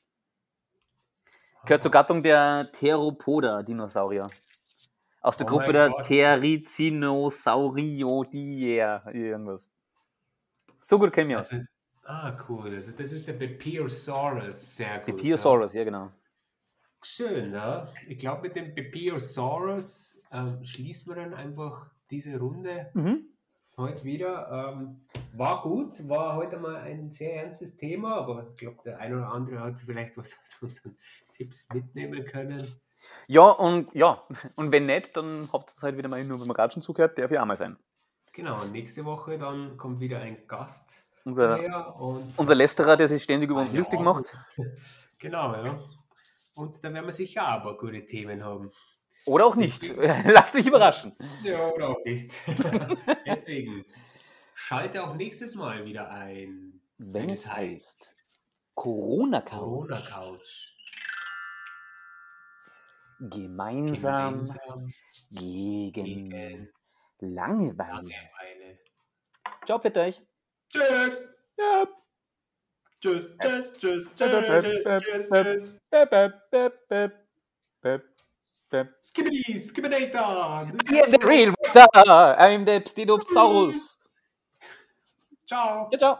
Gehört zur Gattung der Theropoda-Dinosaurier. Aus der Oh Gruppe der. Therizinosauriodier. Irgendwas. So gut kennen wir aus. Also, ah, cool. Also das ist der Bepiosaurus. Sehr gut. Piosaurus, ja genau. Schön, ja. Ich glaube, mit dem Bepiosaurus ähm, schließen wir dann einfach diese Runde Mhm. heute wieder. Ähm, war gut, war heute mal ein sehr ernstes Thema, aber ich glaube, der ein oder andere hat vielleicht was aus unseren Tipps mitnehmen können. Ja, und ja, und wenn nicht, dann habt ihr halt wieder mal nur beim Ratschen zugehört, darf ja auch mal sein. Genau, und nächste Woche dann kommt wieder ein Gast Unser, unser Lästerer, der sich ständig über uns eine lustig macht. Genau, ja. Und dann werden wir sicher paar gute Themen haben. Oder auch nicht. Lasst euch überraschen. Ja, oder auch nicht. Deswegen schalte auch nächstes Mal wieder ein. Wenn es heißt Corona-Couch. Corona-Couch. Gemeinsam Gemeinsam gegen gegen Langeweile. Langeweile. Ciao, für euch. Tschüss. Ja. Tschüss, tschüss, tschüss, tschüss, tschüss, tschüss. Bep. Skibbity, Skibbidator. Yeah, the real da. I'm the Pstidopsaurus. Ciao. Ciao, ciao.